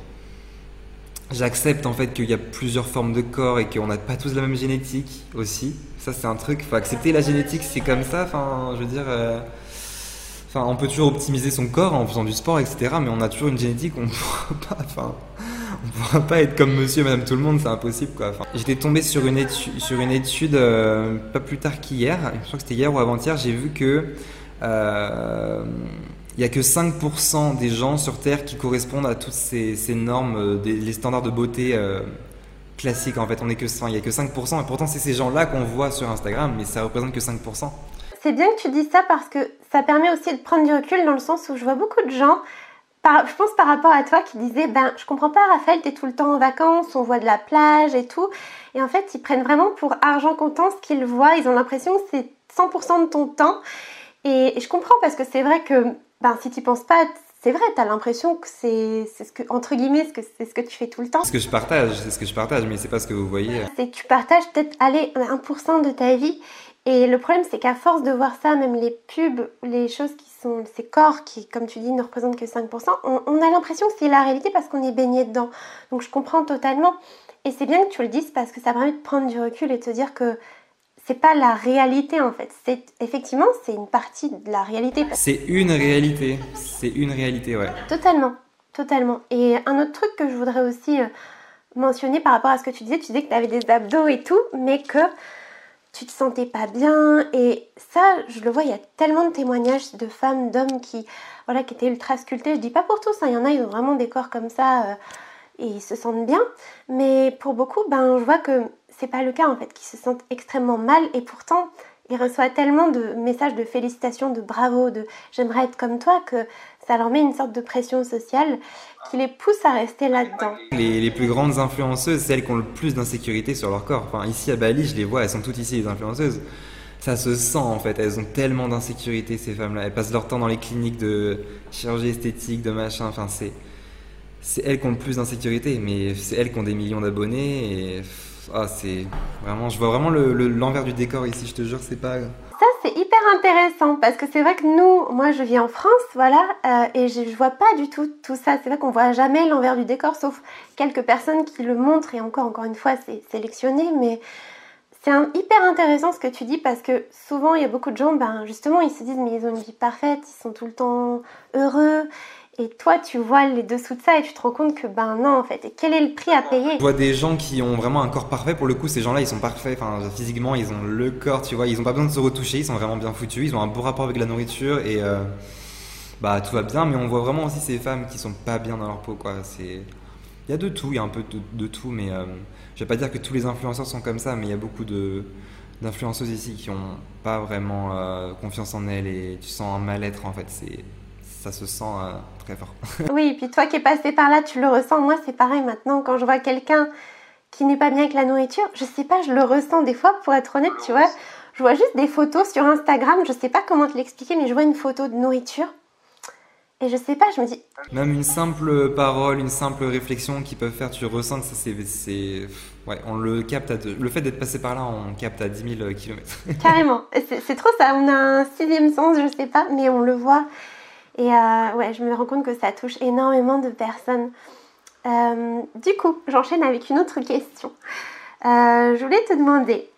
j'accepte en fait qu'il y a plusieurs formes de corps et qu'on n'a pas tous la même génétique aussi. Ça, c'est un truc, faut accepter la génétique, c'est comme ça, enfin, je veux dire. Euh, enfin, on peut toujours optimiser son corps en faisant du sport, etc. Mais on a toujours une génétique, on ne pourra pas. Enfin, on pourra pas être comme monsieur, madame, tout le monde, c'est impossible quoi. J'étais tombé sur une étude, sur une étude euh, pas plus tard qu'hier, je crois que c'était hier ou avant-hier, j'ai vu que euh, il n'y a que 5% des gens sur Terre qui correspondent à toutes ces, normes, euh, les standards de beauté classiques en fait. On est que il n'y a que 5%, et pourtant c'est ces gens-là qu'on voit sur Instagram, mais ça représente que 5%. C'est bien que tu dis ça parce que ça permet aussi de prendre du recul dans le sens où je vois beaucoup de gens je pense par rapport à toi qui disais, ben je comprends pas Raphaël, tu es tout le temps en vacances, on voit de la plage et tout. Et en fait, ils prennent vraiment pour argent comptant ce qu'ils voient. Ils ont l'impression que c'est 100% de ton temps. Et, je comprends parce que c'est vrai que ben, si tu penses pas, c'est vrai, tu as l'impression que c'est ce que, entre guillemets, c'est ce que tu fais tout le temps. C'est ce que je partage, c'est ce que je partage, mais c'est pas ce que vous voyez. C'est que tu partages peut-être, allez, 1% de ta vie. Et le problème, c'est qu'à force de voir ça, même les pubs, les choses qui sont, ces corps qui, comme tu dis, ne représentent que 5%, on, a l'impression que c'est la réalité parce qu'on est baigné dedans. Donc je comprends totalement. Et c'est bien que tu le dises parce que ça permet de prendre du recul et de te dire que c'est pas la réalité en fait. C'est effectivement c'est une partie de la réalité. C'est une réalité. C'est une réalité, ouais. Totalement, totalement. Et un autre truc que je voudrais aussi euh, mentionner par rapport à ce que tu disais, tu disais que tu avais des abdos et tout, mais que tu te sentais pas bien. Et ça je le vois il y a tellement de témoignages de femmes d'hommes qui voilà qui étaient ultra sculptés. Je dis pas pour tous hein. il y en a ils ont vraiment des corps comme ça euh, et ils se sentent bien. Mais pour beaucoup ben je vois que c'est pas le cas en fait qui se sentent extrêmement mal. Et pourtant ils reçoivent tellement de messages de félicitations de bravo de j'aimerais être comme toi que ça leur met une sorte de pression sociale qui les pousse à rester là-dedans. Les, plus grandes influenceuses, celles qui ont le plus d'insécurité sur leur corps. Enfin, ici à Bali, je les vois, elles sont toutes ici les influenceuses. Ça se sent en fait, elles ont tellement d'insécurité ces femmes-là. Elles passent leur temps dans les cliniques de chirurgie esthétique, de machin. Enfin, c'est c'est elles qui ont le plus d'insécurité, mais c'est elles qui ont des millions d'abonnés et ah, c'est vraiment, je vois vraiment l'envers du décor ici. Je te jure, c'est pas intéressant parce que c'est vrai que nous, moi je vis en France, voilà, euh, et je, je, vois pas du tout tout ça. C'est vrai qu'on voit jamais l'envers du décor, sauf quelques personnes qui le montrent, et encore, encore une fois, c'est sélectionné, mais c'est hyper intéressant ce que tu dis parce que souvent il y a beaucoup de gens, ben justement, ils se disent mais ils ont une vie parfaite, ils sont tout le temps heureux, et toi, tu vois les dessous de ça et tu te rends compte que ben non en fait. Et quel est le prix à payer? Je vois des gens qui ont vraiment un corps parfait. Pour le coup, ces gens-là, ils sont parfaits. Enfin, physiquement, ils ont le corps, tu vois. Ils ont pas besoin de se retoucher. Ils sont vraiment bien foutus. Ils ont un beau rapport avec la nourriture et euh, bah tout va bien. Mais on voit vraiment aussi ces femmes qui sont pas bien dans leur peau, quoi. C'est il y a de tout. Il y a un peu de, tout, mais euh, je vais pas dire que tous les influenceurs sont comme ça, mais il y a beaucoup de d'influenceuses ici qui ont pas vraiment euh, confiance en elles et tu sens un mal-être en fait. C'est ça se sent euh, très fort. [laughs] oui, puis toi qui es passé par là, tu le ressens. Moi, c'est pareil maintenant. Quand je vois quelqu'un qui n'est pas bien avec la nourriture, je sais pas, je le ressens des fois, pour être honnête, tu vois. Je vois juste des photos sur Instagram, je sais pas comment te l'expliquer, mais je vois une photo de nourriture. Et je sais pas, je me dis. Même une simple parole, une simple réflexion qu'ils peuvent faire, tu ressens que ça c'est. Ouais, on le capte à Le fait d'être passé par là, on capte à 10 000 km. Carrément. C'est trop ça. On a un sixième sens, je sais pas, mais on le voit. Et euh, ouais, je me rends compte que ça touche énormément de personnes. Euh, du coup, j'enchaîne avec une autre question. Euh, je voulais te demander,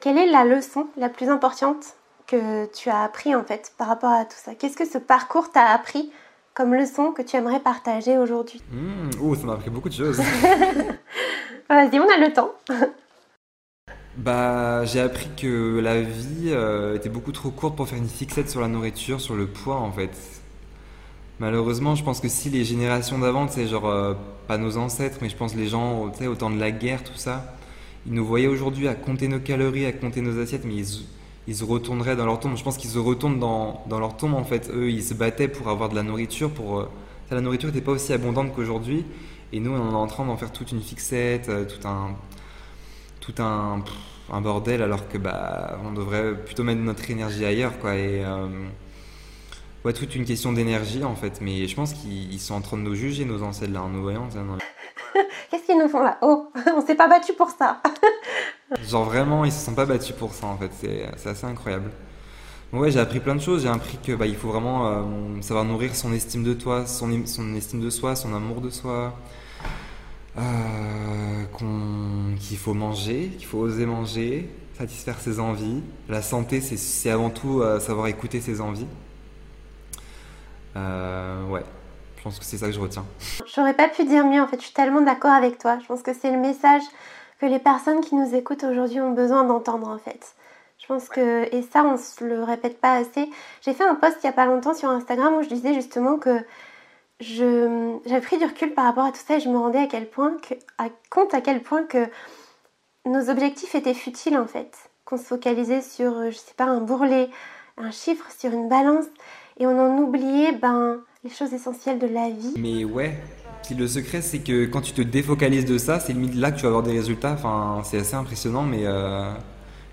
quelle est la leçon la plus importante que tu as appris en fait par rapport à tout ça? Qu'est-ce que ce parcours t'a appris comme leçon que tu aimerais partager aujourd'hui? Mmh, Oh, ça m'a appris beaucoup de choses. [laughs] Vas-y, on a le temps. [laughs] bah, j'ai appris que la vie était beaucoup trop courte pour faire une fixette sur la nourriture, sur le poids en fait. Malheureusement, je pense que si les générations d'avant, c'est genre euh, pas nos ancêtres, mais je pense les gens, au temps de la guerre, tout ça, ils nous voyaient aujourd'hui à compter nos calories, à compter nos assiettes, mais ils, ils se retourneraient dans leur tombe. Je pense qu'ils se retournent dans, dans, leur tombe en fait. Eux, ils se battaient pour avoir de la nourriture. Pour euh, la nourriture n'était pas aussi abondante qu'aujourd'hui, et nous, on est en train d'en faire toute une fixette, euh, tout un tout un, un, bordel, alors que bah on devrait plutôt mettre notre énergie ailleurs, quoi. Et ouais, toute une question d'énergie en fait. Mais je pense qu'ils sont en train de nous juger, nos ancêtres là, en nous voyant. [laughs] Qu'est-ce qu'ils nous font là? Oh, [laughs] on s'est pas battu pour ça. [laughs] Genre vraiment, ils se sont pas battus pour ça en fait. C'est assez incroyable. ouais, j'ai appris plein de choses. J'ai appris que bah, il faut vraiment euh, savoir nourrir son estime de toi, son, son, estime de soi, son amour de soi. Euh, qu'il faut manger, qu'il faut oser manger, satisfaire ses envies. La santé, c'est avant tout euh, savoir écouter ses envies. Ouais, je pense que c'est ça que je retiens. J'aurais pas pu dire mieux en fait, je suis tellement d'accord avec toi. Je pense que c'est le message que les personnes qui nous écoutent aujourd'hui ont besoin d'entendre en fait. Je pense que, et ça on se le répète pas assez, j'ai fait un post il y a pas longtemps sur Instagram où je disais justement que j'avais pris du recul par rapport à tout ça et je me rendais à quel point à, compte à quel point que nos objectifs étaient futiles en fait. Qu'on se focalisait sur, je sais pas, un bourrelet, un chiffre, sur une balance et on en oubliait ben, les choses essentielles de la vie. Mais ouais, le secret, c'est que quand tu te défocalises de ça, c'est limite là que tu vas avoir des résultats. Enfin, c'est assez impressionnant, mais euh,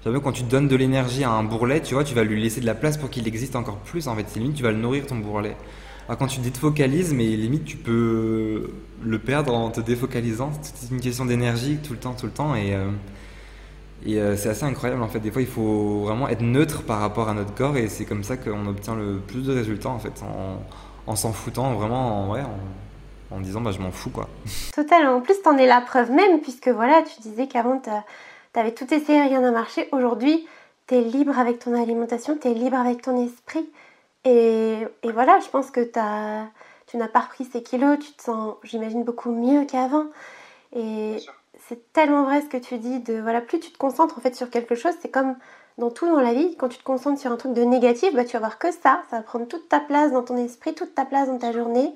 quand tu donnes de l'énergie à un bourrelet, tu vois, tu vas lui laisser de la place pour qu'il existe encore plus. En fait, c'est limite, tu vas le nourrir ton bourrelet. Alors quand tu te défocalises, mais limite, tu peux le perdre en te défocalisant. C'est une question d'énergie tout le temps, tout le temps, et euh, et euh, c'est assez incroyable en fait. Des fois, il faut vraiment être neutre par rapport à notre corps, et c'est comme ça qu'on obtient le plus de résultats en fait, en s'en foutant vraiment, ouais, en, en disant bah je m'en fous quoi. [laughs] Totalement. En plus, t'en es la preuve même puisque voilà, tu disais qu'avant t'avais tout essayé, rien n'a marché. Aujourd'hui, t'es libre avec ton alimentation, t'es libre avec ton esprit. Et, et voilà, je pense que as, tu n'as pas repris ces kilos, tu te sens, j'imagine, beaucoup mieux qu'avant. Et c'est tellement vrai ce que tu dis voilà, plus tu te concentres en fait sur quelque chose, c'est comme dans tout dans la vie, quand tu te concentres sur un truc de négatif, bah, tu vas voir que ça, ça va prendre toute ta place dans ton esprit, toute ta place dans ta journée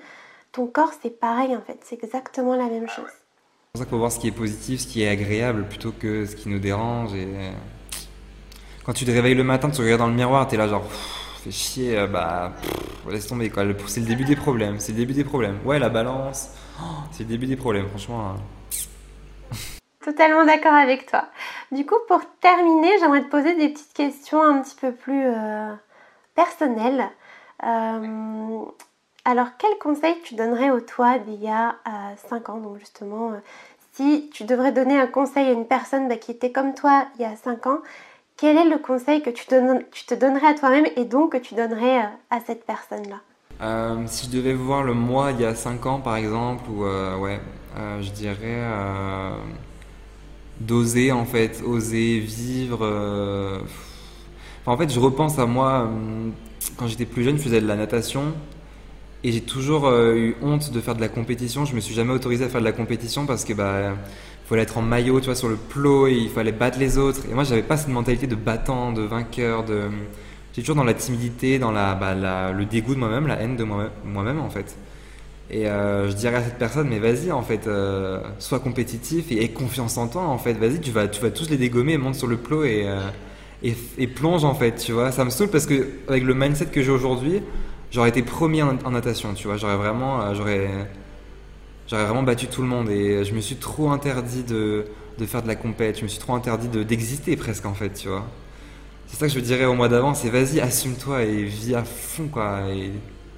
ton corps, c'est pareil en fait, c'est exactement la même chose. C'est pour ça qu'il faut voir ce qui est positif, ce qui est agréable, plutôt que ce qui nous dérange. Et quand tu te réveilles le matin, tu regardes dans le miroir, tu es là genre, fais chier, euh, bah, laisse tomber quoi. C'est le début des problèmes, c'est le début des problèmes. Ouais, la balance, oh, c'est le début des problèmes, franchement. Hein. Totalement d'accord avec toi. Du coup, pour terminer, j'aimerais te poser des petites questions un petit peu plus euh, personnelles. Euh, alors, quel conseil tu donnerais au toi d'il y a 5 euh, ans? Donc, justement, si tu devrais donner un conseil à une personne bah, qui était comme toi il y a 5 ans, quel est le conseil que tu, te donnerais à toi-même et donc que tu donnerais à cette personne-là? Si je devais voir le moi il y a 5 ans, par exemple, ou ouais, je dirais d'oser en fait, oser vivre. en fait, je repense à moi quand j'étais plus jeune, je faisais de la natation. Et j'ai toujours euh, eu honte de faire de la compétition. Je me suis jamais autorisé à faire de la compétition parce que bah fallait être en maillot, tu vois, sur le plot et il fallait battre les autres. Et moi, j'avais pas cette mentalité de battant, de vainqueur, de j'étais toujours dans la timidité, dans la, bah, le dégoût de moi-même, la haine de moi-même en fait. Et euh, je dirais à cette personne, mais vas-y en fait, euh, sois compétitif et aie confiance en toi en fait. Vas-y, tu vas, tu vas tous les dégommer, monte sur le plot et, et, et plonge en fait, tu vois. Ça me saoule parce que avec le mindset que j'ai aujourd'hui, j'aurais été premier en, natation, tu vois. J'aurais vraiment, euh, j'aurais, j'aurais vraiment battu tout le monde et je me suis trop interdit de, de faire de la compète. Je me suis trop interdit de, d'exister presque en fait, tu vois. C'est ça que je dirais au mois d'avant, c'est vas-y, assume-toi et vis à fond quoi. Et...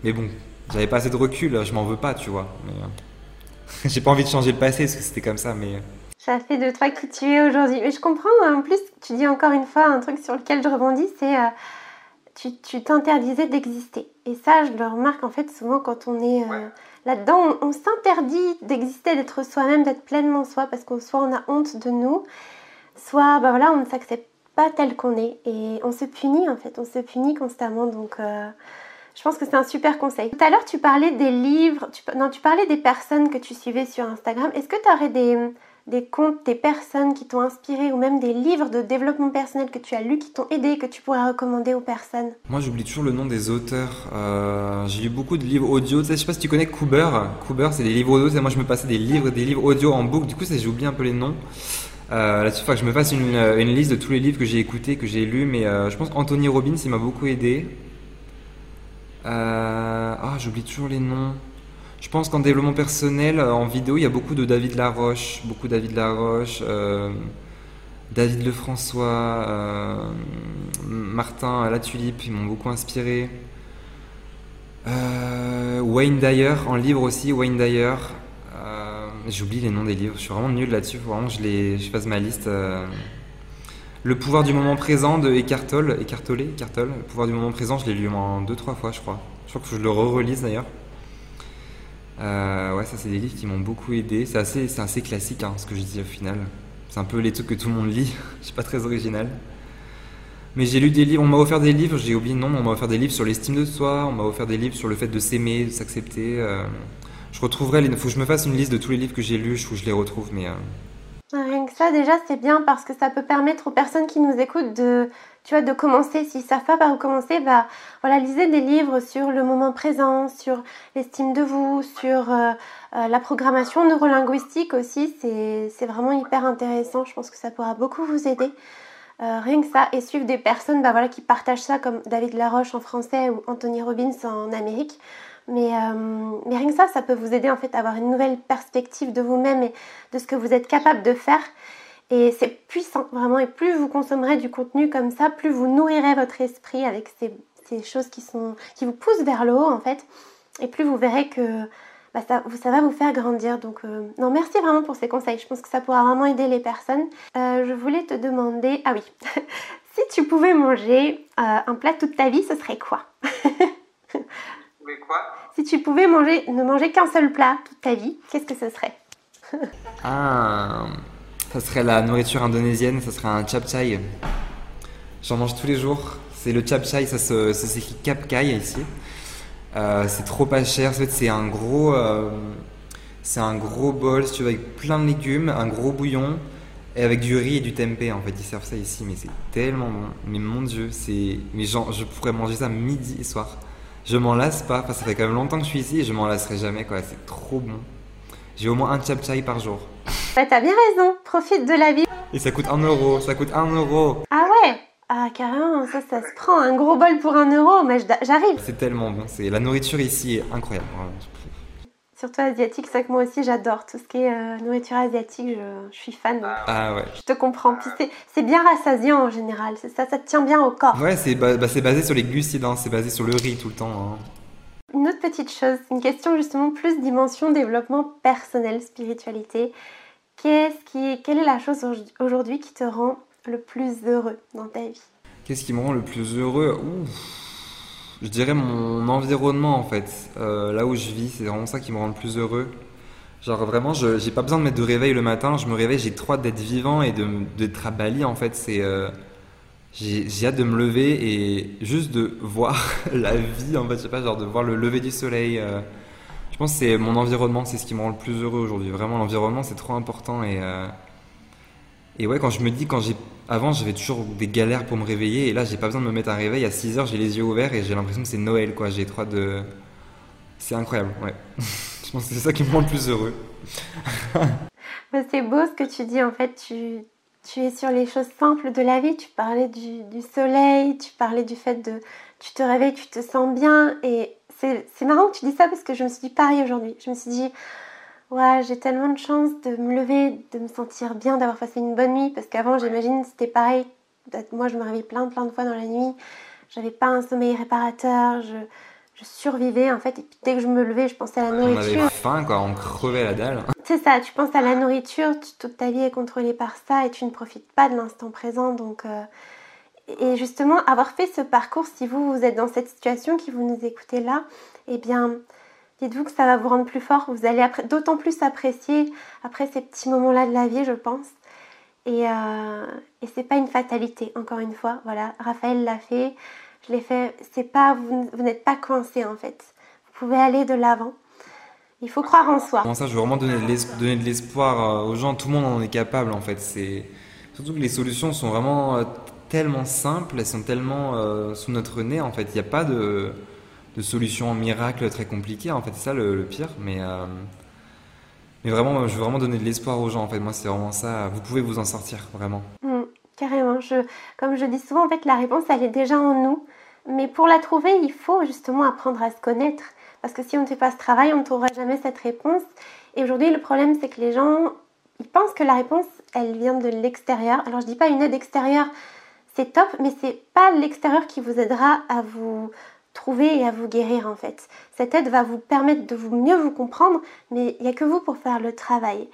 Mais bon, j'avais pas assez de recul, je m'en veux pas, tu vois. Mais, euh, [laughs] j'ai pas envie de changer le passé parce que c'était comme ça, mais. Ça fait de toi qui tu es aujourd'hui. Mais je comprends, en plus, tu dis encore une fois un truc sur lequel je rebondis, c'est euh, tu t'interdisais d'exister. Et ça, je le remarque en fait souvent quand on est euh, là-dedans, on, s'interdit d'exister, d'être soi-même, d'être pleinement soi, parce qu'on soit on a honte de nous, soit bah voilà, on ne s'accepte pas tel qu'on est et on se punit en fait, on se punit constamment. Donc euh, je pense que c'est un super conseil. Tout à l'heure, tu parlais des livres, non, tu parlais des personnes que tu suivais sur Instagram. Est-ce que tu aurais des des comptes, des personnes qui t'ont inspiré ou même des livres de développement personnel que tu as lus qui t'ont aidé que tu pourrais recommander aux personnes? Moi j'oublie toujours le nom des auteurs. Euh, j'ai lu beaucoup de livres audio. Tu sais, je sais pas si tu connais Cooper. Cooper c'est des livres audio. Moi je me passais des livres, des livres audio en boucle. Du coup j'ai oublié un peu les noms. Euh, Là-dessus, il faut que je me fasse une, une, liste de tous les livres que j'ai écoutés, que j'ai lus. Mais euh, je pense qu'Anthony Robbins il m'a beaucoup aidé. Euh, ah, j'oublie toujours les noms. Je pense qu'en développement personnel, euh, en vidéo, il y a beaucoup de David Laroche, beaucoup David Laroche, euh, David Lefrançois, Martin La Tulipe, ils m'ont beaucoup inspiré. Wayne Dyer, en livre aussi, Wayne Dyer. J'oublie les noms des livres, je suis vraiment nul là-dessus, vraiment je, les, je fasse ma liste. Le pouvoir du moment présent de Tolle, Eckhart Tolle. Le pouvoir du moment présent, je l'ai lu en deux, trois fois, je crois. Je crois que je le re-relise d'ailleurs. Euh, ouais, ça c'est des livres qui m'ont beaucoup aidé. C'est assez, c'est assez classique hein, ce que je dis au final. C'est un peu les trucs que tout le monde lit. [laughs] je suis pas très original. Mais j'ai lu des livres, on m'a offert des livres, j'ai oublié le nom, on m'a offert des livres sur l'estime de soi, on m'a offert des livres sur le fait de s'aimer, de s'accepter. Euh. je retrouverai, il faut que je me fasse une liste de tous les livres que j'ai lus, je, je les retrouve, mais. Euh. Rien que ça, déjà, c'est bien parce que ça peut permettre aux personnes qui nous écoutent de, tu vois, de commencer. S'ils savent pas par commencer, bah, voilà, lisez des livres sur le moment présent, sur l'estime de vous, sur euh, euh, la programmation neurolinguistique aussi. C'est vraiment hyper intéressant. Je pense que ça pourra beaucoup vous aider. Euh, rien que ça, et suivre des personnes bah, voilà, qui partagent ça comme David Laroche en français ou Anthony Robbins en Amérique. Mais, mais, rien que ça, ça peut vous aider en fait à avoir une nouvelle perspective de vous-même et de ce que vous êtes capable de faire. Et c'est puissant, vraiment. Et plus vous consommerez du contenu comme ça, plus vous nourrirez votre esprit avec ces, choses qui, sont, qui vous poussent vers le haut, en fait. Et plus vous verrez que bah, ça, va vous faire grandir. Donc, euh, non, merci vraiment pour ces conseils. Je pense que ça pourra vraiment aider les personnes. Euh, je voulais te demander, ah oui, [laughs] si tu pouvais manger euh, un plat toute ta vie, ce serait quoi? [laughs] quoi Si tu pouvais manger, ne manger qu'un seul plat toute ta vie, qu'est-ce que ce serait [laughs] Ah ça serait la nourriture indonésienne, ça serait un chapchai. J'en mange tous les jours. C'est le chapchai, ça, ça s'écrit kapkai ici. Euh, c'est trop pas cher. En fait, c'est un gros, euh, c'est un gros bol, si tu veux, avec plein de légumes, un gros bouillon et avec du riz et du tempeh. En fait, ils servent ça ici, mais c'est tellement bon. Mais mon Dieu, c'est, mais genre, je pourrais manger ça midi et soir. Je m'en lasse pas. Enfin, ça fait quand même longtemps que je suis ici et je m'en lasserai jamais. Quoi, c'est trop bon. J'ai au moins un chapchai par jour. Bah, t'as bien raison, profite de la vie. Et ça coûte un euro, ça coûte un euro. Ah ouais? Ah carrément, ça, ça se prend. Un gros bol pour un euro, mais j'arrive. C'est tellement bon, c'est la nourriture ici est incroyable. Surtout asiatique, c'est que moi aussi j'adore tout ce qui est euh, nourriture asiatique, je, suis fan. Ah ouais. Je te comprends. Puis c'est bien rassasiant en général, ça, ça te tient bien au corps. Ouais, c'est bah, basé sur les glucides, hein. c'est basé sur le riz tout le temps. Hein. Une autre petite chose, une question justement plus dimension développement personnel, spiritualité. Qu'est-ce qui, quelle est la chose aujourd'hui qui te rend le plus heureux dans ta vie? Qu'est-ce qui me rend le plus heureux? Je dirais mon environnement en fait. Euh, là où je vis, c'est vraiment ça qui me rend le plus heureux. Genre vraiment, je j'ai pas besoin de mettre de réveil le matin. Je me réveille, j'ai trop hâte d'être vivant et d'être à Bali en fait. C'est euh, j'ai hâte de me lever et juste de voir [laughs] la vie en fait. Je sais pas, genre de voir le lever du soleil. Euh, je pense que c'est mon environnement, c'est ce qui me rend le plus heureux aujourd'hui. Vraiment, l'environnement, c'est trop important. Et, et ouais, quand je me dis, quand j'ai. Avant, j'avais toujours des galères pour me réveiller. Et là, j'ai pas besoin de me mettre un réveil. À 6 heures, j'ai les yeux ouverts et j'ai l'impression que c'est Noël, quoi. J'ai trop de. C'est incroyable, ouais. [laughs] je pense que c'est ça qui me rend le plus heureux. [laughs] c'est beau ce que tu dis, en fait. Tu, tu es sur les choses simples de la vie. Tu parlais du, du soleil, tu parlais du fait de. Tu te réveilles, tu te sens bien. Et c'est marrant que tu dis ça parce que je me suis dit pareil aujourd'hui. Je me suis dit, ouais, j'ai tellement de chance de me lever, de me sentir bien, d'avoir passé une bonne nuit. Parce qu'avant, j'imagine, c'était pareil. Moi, je me réveillais plein, plein de fois dans la nuit. J'avais pas un sommeil réparateur. Je, je, survivais en fait. Et puis dès que je me levais, je pensais à la nourriture. On avait faim, quoi. On crevait la dalle. C'est ça. Tu penses à la nourriture. Toute ta vie est contrôlée par ça et tu ne profites pas de l'instant présent. Donc. Euh, et justement, avoir fait ce parcours, si vous, vous êtes dans cette situation, qui vous nous écoutez là, eh bien, dites-vous que ça va vous rendre plus fort. Vous allez d'autant plus apprécier après ces petits moments-là de la vie, je pense. Et, euh, et c'est pas une fatalité, encore une fois. Voilà, Raphaël l'a fait, je l'ai fait. C'est pas, vous, n'êtes pas coincé en fait. Vous pouvez aller de l'avant. Il faut croire en soi. ça, je veux vraiment donner de l'espoir euh, aux gens. Tout le monde en est capable en fait. C'est surtout que les solutions sont vraiment euh, tellement simples, elles sont tellement euh, sous notre nez en fait. Il n'y a pas de, de, solution miracle très compliquée en fait, c'est ça le, pire. Mais, euh, mais vraiment, je veux vraiment donner de l'espoir aux gens en fait. Moi, c'est vraiment ça. Vous pouvez vous en sortir vraiment. Mmh, carrément. Je, comme je dis souvent, en fait, la réponse elle est déjà en nous. Mais pour la trouver, il faut justement apprendre à se connaître. Parce que si on ne fait pas ce travail, on ne trouvera jamais cette réponse. Et aujourd'hui, le problème, c'est que les gens, ils pensent que la réponse, elle vient de l'extérieur. Alors, je dis pas une aide extérieure c'est top, mais c'est pas l'extérieur qui vous aidera à vous trouver et à vous guérir en fait. Cette aide va vous permettre de vous mieux vous comprendre, mais il n'y a que vous pour faire le travail.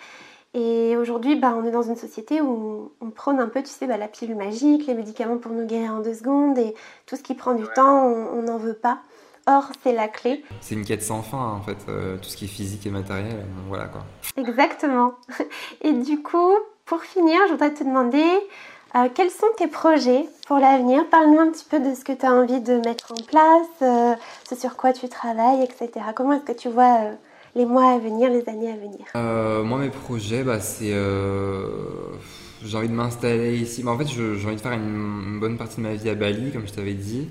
Et aujourd'hui, bah, on est dans une société où on prône un peu, tu sais, bah, la pilule magique, les médicaments pour nous guérir en deux secondes, et tout ce qui prend du temps, on n'en veut pas. Or, c'est la clé. C'est une quête sans fin, en fait, euh, tout ce qui est physique et matériel, euh, voilà quoi. Exactement. [laughs] Et du coup, pour finir, je voudrais te demander euh, quels sont tes projets pour l'avenir? Parle-nous un petit peu de ce que tu as envie de mettre en place, ce sur quoi tu travailles, etc. Comment est-ce que tu vois les mois à venir, les années à venir? Moi, mes projets, bah, c'est. j'ai envie de m'installer ici. Bah, en fait, j'ai envie de faire une, bonne partie de ma vie à Bali, comme je t'avais dit.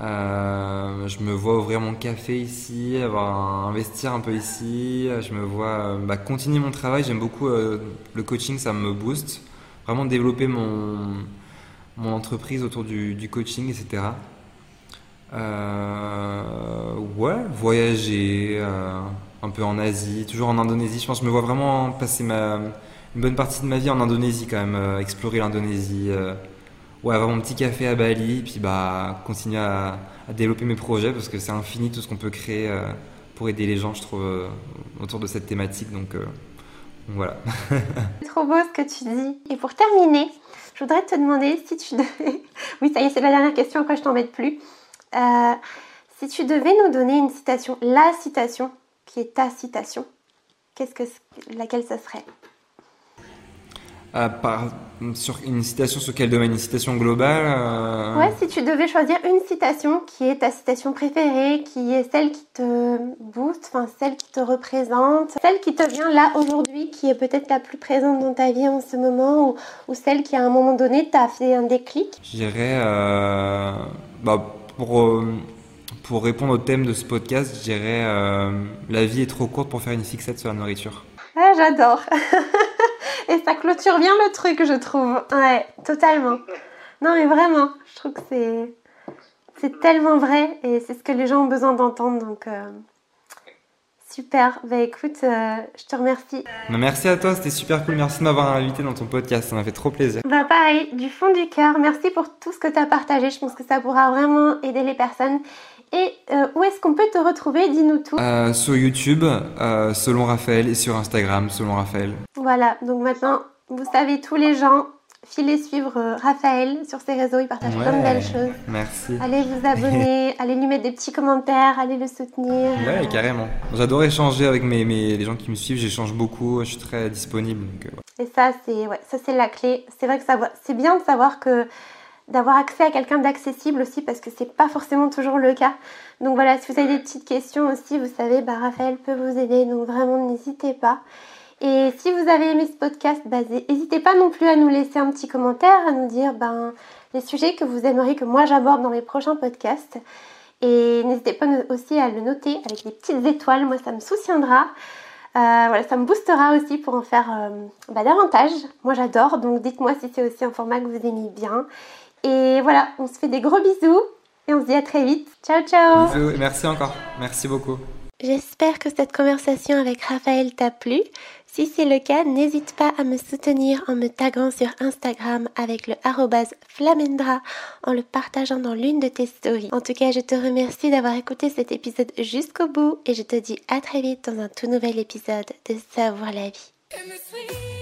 Euh, je me vois ouvrir mon café ici, investir un peu ici. Je me vois euh, bah, continuer mon travail. J'aime beaucoup euh, le coaching, ça me booste. Vraiment développer mon, mon entreprise autour du, coaching, etc. ouais, voyager un peu en Asie, toujours en Indonésie. Je pense que je me vois vraiment passer ma, une bonne partie de ma vie en Indonésie quand même, explorer l'Indonésie ouais, avoir mon petit café à Bali, puis bah, continuer à, développer mes projets parce que c'est infini tout ce qu'on peut créer euh, pour aider les gens, je trouve, euh, autour de cette thématique. Donc, euh, voilà. [laughs] c'est trop beau ce que tu dis. Et pour terminer, je voudrais te demander si tu devais. [laughs] oui, ça y est, c'est la dernière question, quoi, je t'embête plus. si tu devais nous donner une citation, la citation qui est ta citation, qu'est-ce que laquelle ça serait? Par, sur une citation sur quel domaine? Une citation globale euh... Ouais, si tu devais choisir une citation qui est ta citation préférée, qui est celle qui te booste, enfin celle qui te représente, celle qui te vient là aujourd'hui, qui est peut-être la plus présente dans ta vie en ce moment, ou, ou celle qui à un moment donné t'a fait un déclic? Je dirais, euh, bah, pour, euh, pour répondre au thème de ce podcast, je dirais euh, la vie est trop courte pour faire une fixette sur la nourriture. Ah, j'adore [laughs] Et ça clôture bien le truc, je trouve. Ouais, totalement. Non, mais vraiment, je trouve que c'est, c'est tellement vrai et c'est ce que les gens ont besoin d'entendre. Donc, euh, super. Bah écoute, euh, je te remercie. Merci à toi, c'était super cool. Merci de m'avoir invité dans ton podcast. Ça m'a fait trop plaisir. Bah pareil, du fond du cœur. Merci pour tout ce que tu as partagé. Je pense que ça pourra vraiment aider les personnes. Et euh, où est-ce qu'on peut te retrouver Dis-nous tout. Euh, sur YouTube, euh, selon Raphaël, et sur Instagram, selon Raphaël. Voilà, donc maintenant, vous savez, tous les gens, filez suivre Raphaël sur ses réseaux, il partage plein de belles choses. Merci. Allez vous abonner, [laughs] allez lui mettre des petits commentaires, allez le soutenir. Ouais, carrément. J'adore échanger avec mes, mes, les gens qui me suivent, j'échange beaucoup, je suis très disponible. Et ça, c'est ouais, ça c'est la clé. C'est vrai que c'est bien de savoir que d'avoir accès à quelqu'un d'accessible aussi parce que c'est pas forcément toujours le cas. Donc voilà, si vous avez des petites questions aussi, vous savez, bah, Raphaël peut vous aider, donc vraiment n'hésitez pas. Et si vous avez aimé ce podcast, bah, n'hésitez pas non plus à nous laisser un petit commentaire, à nous dire ben, les sujets que vous aimeriez que moi j'aborde dans mes prochains podcasts. Et n'hésitez pas aussi à le noter avec des petites étoiles, moi ça me soutiendra. Euh, voilà, ça me boostera aussi pour en faire euh, bah, davantage. Moi j'adore, donc dites-moi si c'est aussi un format que vous aimez bien. Et voilà, on se fait des gros bisous et on se dit à très vite. Ciao ciao Bisous et merci encore. Merci beaucoup. J'espère que cette conversation avec Raphaël t'a plu. Si c'est le cas, n'hésite pas à me soutenir en me taguant sur Instagram avec le flamendra en le partageant dans l'une de tes stories. En tout cas, je te remercie d'avoir écouté cet épisode jusqu'au bout et je te dis à très vite dans un tout nouvel épisode de Savoir la vie.